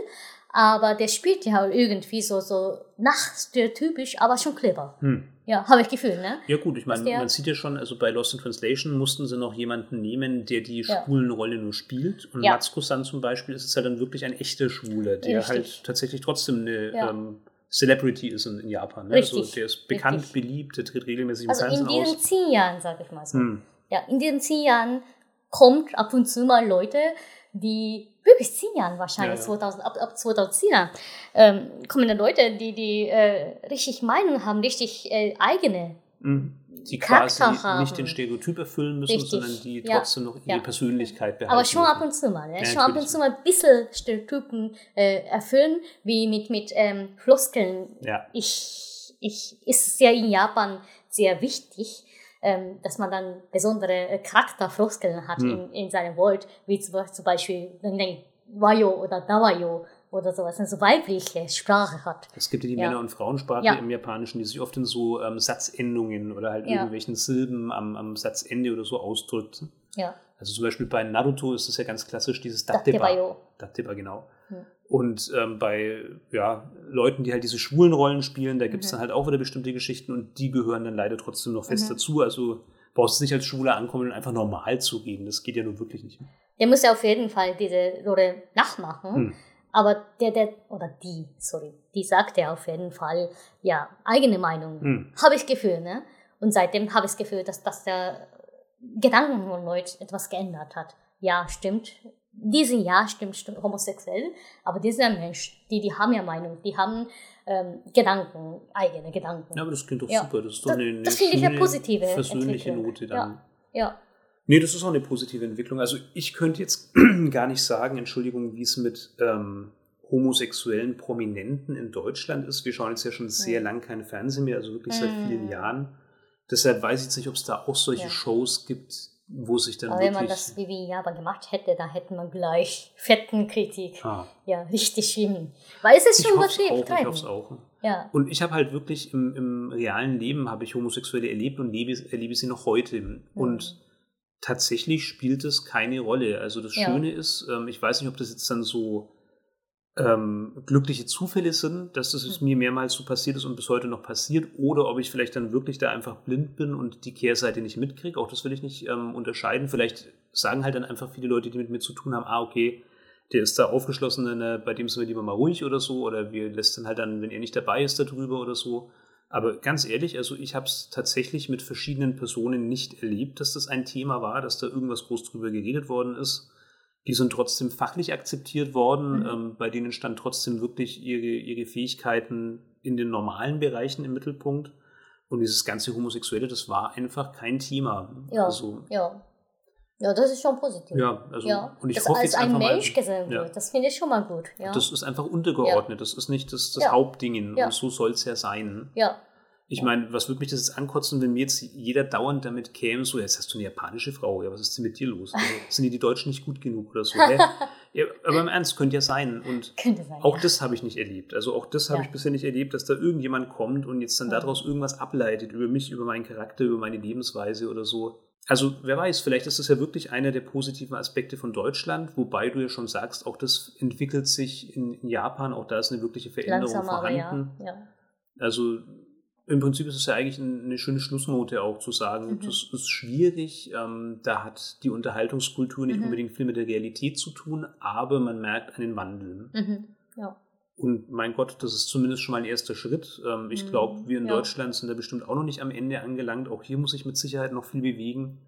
aber der spielt ja halt irgendwie so, so nach stereotypisch, aber schon clever. Hm. Ja, habe ich Gefühl, ne? Ja gut, ich meine, man sieht ja schon, also bei Lost in Translation mussten sie noch jemanden nehmen, der die Ja. schwulen Rolle nur spielt. Und Ja. Matsuko-san zum Beispiel ist es ja dann wirklich ein echter Schwuler, der Richtig. halt tatsächlich trotzdem eine Ja. ähm, Celebrity ist in, in Japan. Ne? Richtig, Also der ist bekannt, richtig. beliebt, der tritt regelmäßig im Also in Fernsehen diesen aus. zehn Jahren, sage ich mal so. Hm. Ja, in diesen zehn Jahren kommt ab und zu mal Leute, die wirklich zehn Jahren wahrscheinlich, Ja, ja. 2000, ab, ab 2010 ähm, kommen da Leute, die, die äh, richtig Meinung haben, richtig äh, eigene. Mhm. Die Charakter quasi haben. nicht den Stereotyp erfüllen müssen, Richtig. sondern die Ja. trotzdem noch ihre Ja. Persönlichkeit behalten. Aber schon ab und zu mal, ne? Ja, schon ab und zu mal ein bisschen Stereotypen äh, erfüllen, wie mit, mit ähm, Floskeln. Ja. Ich, ich, ist es ja in Japan sehr wichtig, ähm, dass man dann besondere äh, Charakterfloskeln hat Hm. in, in seinem Wort, wie zum, Beispiel Wayo oder Dawayo oder sowas, also weibliche Sprache hat. Es gibt ja die Ja. Männer- und Frauensprache Ja. im Japanischen, die sich oft in so ähm, Satzendungen oder halt Ja. irgendwelchen Silben am, am Satzende oder so ausdrückt. Ja, Also zum Beispiel bei Naruto ist es ja ganz klassisch dieses Datteba. Datteba, genau. Hm. Und ähm, bei ja, Leuten, die halt diese schwulen Rollen spielen, da gibt es Mhm. dann halt auch wieder bestimmte Geschichten und die gehören dann leider trotzdem noch fest Mhm. dazu. Also brauchst du nicht als Schwuler ankommen und einfach normal zu reden. Das geht ja nur wirklich nicht. Der muss ja auf jeden Fall diese Rolle nachmachen. Hm. Aber der, der, oder die, sorry, die sagt ja auf jeden Fall, ja, eigene Meinung. Hm. Habe ich Gefühl, ne? Und seitdem habe ich das Gefühl, dass, dass der Gedanken von Leuten etwas geändert hat. Ja, stimmt. Diesen Jahr stimmt, stimmt homosexuell, aber dieser Mensch, die, die haben ja Meinung, die haben ähm, Gedanken, eigene Gedanken. Ja, aber das klingt doch Ja. super. Das ist doch Das- eine, eine das finde ich eine positive Entwicklung. Note dann. Ja. ja. Nee, das ist auch eine positive Entwicklung. Also ich könnte jetzt [CLEARS THROAT] gar nicht sagen, Entschuldigung, wie es mit ähm, homosexuellen Prominenten in Deutschland ist. Wir schauen jetzt ja schon sehr Mhm. lang kein Fernsehen mehr, also wirklich seit Mhm. vielen Jahren. Deshalb weiß ich jetzt nicht, ob es da auch solche Ja. Shows gibt, wo sich dann Aber wenn wirklich... man das wie wir in Japan gemacht hätte, da hätte man gleich [LAUGHS] fetten Kritik. ah, Ja, richtig schlimm. Weil es ist ich schon übertrieben. ich hoffe es auch. Ja. Und ich habe halt wirklich im, im realen Leben habe ich Homosexuelle erlebt und lebe, erlebe sie noch heute. Und tatsächlich spielt es keine Rolle. Also das Ja. Schöne ist, ähm, ich weiß nicht, ob das jetzt dann so ähm, glückliche Zufälle sind, dass das Mhm. mir mehrmals so passiert ist und bis heute noch passiert, oder ob ich vielleicht dann wirklich da einfach blind bin und die Kehrseite nicht mitkriege. Auch das will ich nicht ähm, unterscheiden. Vielleicht sagen halt dann einfach viele Leute, die mit mir zu tun haben, ah, okay, der ist da aufgeschlossen, äh, bei dem sind wir lieber mal ruhig oder so, oder wir lässt dann halt dann, wenn er nicht dabei ist, darüber oder so. Aber ganz ehrlich, also ich habe es tatsächlich mit verschiedenen Personen nicht erlebt, dass das ein Thema war, dass da irgendwas groß drüber geredet worden ist. Die sind trotzdem fachlich akzeptiert worden, Mhm. ähm, bei denen stand trotzdem wirklich ihre, ihre Fähigkeiten in den normalen Bereichen im Mittelpunkt. Und dieses ganze Homosexuelle, das war einfach kein Thema. Ja. Also, Ja. Ja, das ist schon positiv. ja, also ja. und ich dass hoffe als jetzt ein einfach Mensch mal, gesehen Ja. wird, das finde ich schon mal gut. Ja. das ist einfach untergeordnet, das ist nicht das, das. Hauptding und so soll es ja sein. ja. Ich meine, was würde mich das jetzt ankotzen, wenn mir jetzt jeder dauernd damit käme, so, jetzt hast du eine japanische Frau, ja, was ist denn mit dir los? [LAUGHS] Also, sind die, die Deutschen nicht gut genug oder so? [LAUGHS] Ja, aber im Ernst, könnte ja sein. Und Könnte sein. auch ja. das habe ich nicht erlebt. Also auch das habe Ja. ich bisher nicht erlebt, dass da irgendjemand kommt und jetzt dann daraus irgendwas ableitet über mich, über meinen Charakter, über meine Lebensweise oder so. Also wer weiß, vielleicht ist das ja wirklich einer der positiven Aspekte von Deutschland, wobei du ja schon sagst, auch das entwickelt sich in, in Japan, auch da ist eine wirkliche Veränderung Langsam aber ja. vorhanden. ja. Also Im Prinzip ist es ja eigentlich eine schöne Schlussnote auch zu sagen, mhm. das ist schwierig, ähm, da hat die Unterhaltungskultur nicht mhm. unbedingt viel mit der Realität zu tun, aber man merkt einen Wandel. Mhm. Ja. Und mein Gott, das ist zumindest schon mal ein erster Schritt. Ähm, ich mhm. glaube, wir in ja. Deutschland sind da bestimmt auch noch nicht am Ende angelangt. Auch hier muss sich mit Sicherheit noch viel bewegen.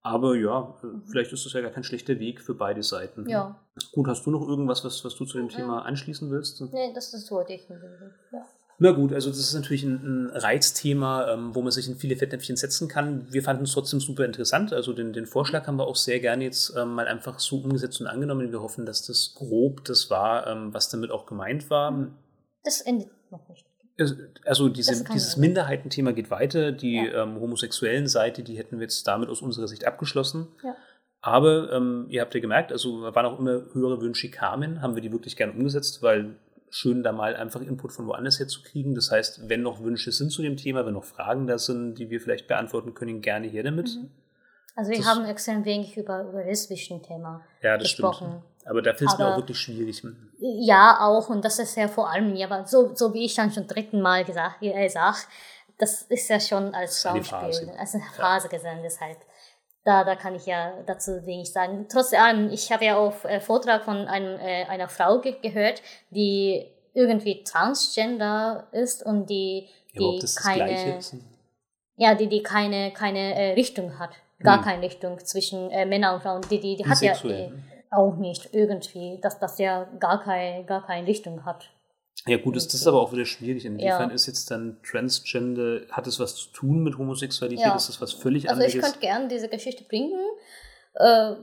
Aber ja, mhm. vielleicht ist das ja gar kein schlechter Weg für beide Seiten. Ja. Gut, hast du noch irgendwas, was, was du zu dem Thema anschließen willst? Nee, das, das wollte ich. Ja. Na gut, also das ist natürlich ein, ein Reizthema, ähm, wo man sich in viele Fettnäpfchen setzen kann. Wir fanden es trotzdem super interessant. Also den, den Vorschlag haben wir auch sehr gerne jetzt ähm, mal einfach so umgesetzt und angenommen. Wir hoffen, dass das grob das war, ähm, was damit auch gemeint war. Das endet noch nicht. Also diese, dieses Minderheitenthema geht weiter. Die ja. ähm, homosexuellen Seite, die hätten wir jetzt damit aus unserer Sicht abgeschlossen. Ja. Aber ähm, ihr habt ja gemerkt, also wann auch immer höhere Wünsche kamen, haben wir die wirklich gerne umgesetzt, weil schön, da mal einfach Input von woanders her zu kriegen. Das heißt, wenn noch Wünsche sind zu dem Thema, wenn noch Fragen da sind, die wir vielleicht beantworten können, gerne hier damit. Mhm. Also wir das, haben extrem wenig über, über das Thema ja, das gesprochen. Stimmt. Aber da fällt es mir auch wirklich schwierig. Ja, auch. Und das ist ja vor allem mir, aber so, so wie ich dann schon dritten Mal gesagt äh, sag, das ist ja schon als Schauspiel, als eine Phase ja. gesehen. Deshalb da, da kann ich ja dazu wenig sagen. Trotz allem, ich habe ja auch äh, Vortrag von einem, äh, einer Frau ge gehört, die irgendwie transgender ist und die, die keine, ja, die, die keine, keine äh, Richtung hat. Gar hm. keine Richtung zwischen äh, Männern und Frauen. Die, die, die hat ja auch nicht irgendwie, dass das ja gar keine, gar keine Richtung hat. Ja gut, das, ist aber auch wieder schwierig. Inwiefern ja. ist jetzt dann Transgender, hat es was zu tun mit Homosexualität? Ja. Ist das was völlig also anderes? Also ich könnte gerne diese Geschichte bringen. Äh,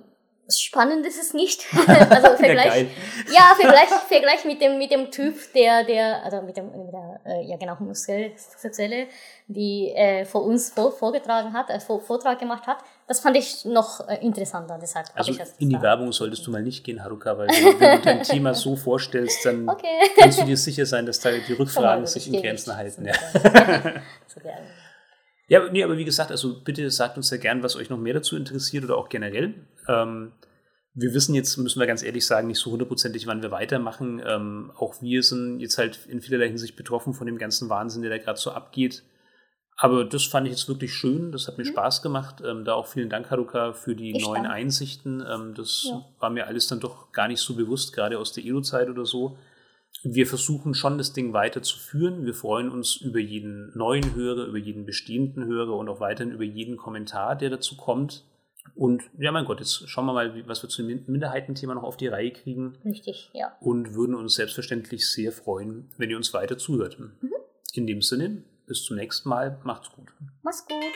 spannend ist es nicht. [LAUGHS] also Vergleich, ja, Vergleich, Vergleich mit dem mit dem Typ, der der also mit dem mit der, äh, ja genau Homosexuelle, die äh, vor uns vor, vorgetragen hat, äh, vor, Vortrag gemacht hat. Das fand ich noch äh, interessanter. Deshalb also ich in die Werbung solltest du mal nicht gehen, Haruka, weil wenn du dein Thema so vorstellst, dann okay. kannst du dir sicher sein, dass da die Rückfragen sich in Grenzen halten. Ja. [LAUGHS] Ja, nee, aber wie gesagt, also bitte sagt uns sehr gern, was euch noch mehr dazu interessiert oder auch generell. Ähm, wir wissen jetzt, müssen wir ganz ehrlich sagen, nicht so hundertprozentig, wann wir weitermachen. Ähm, auch wir sind jetzt halt in vielerlei Hinsicht betroffen von dem ganzen Wahnsinn, der da gerade so abgeht. Aber das fand ich jetzt wirklich schön, das hat mir mhm. Spaß gemacht. Ähm, da auch vielen Dank, Haruka, für die ich neuen danke. Einsichten. Ähm, das ja. war mir alles dann doch gar nicht so bewusst, gerade aus der Edo-Zeit oder so. Wir versuchen schon, das Ding weiterzuführen. Wir freuen uns über jeden neuen Hörer, über jeden bestehenden Hörer und auch weiterhin über jeden Kommentar, der dazu kommt. Und ja, mein Gott, jetzt schauen wir mal, was wir zu dem Minderheitenthema noch auf die Reihe kriegen. Richtig, ja. Und würden uns selbstverständlich sehr freuen, wenn ihr uns weiter zuhört. Mhm. In dem Sinne, bis zum nächsten Mal. Macht's gut. Mach's gut.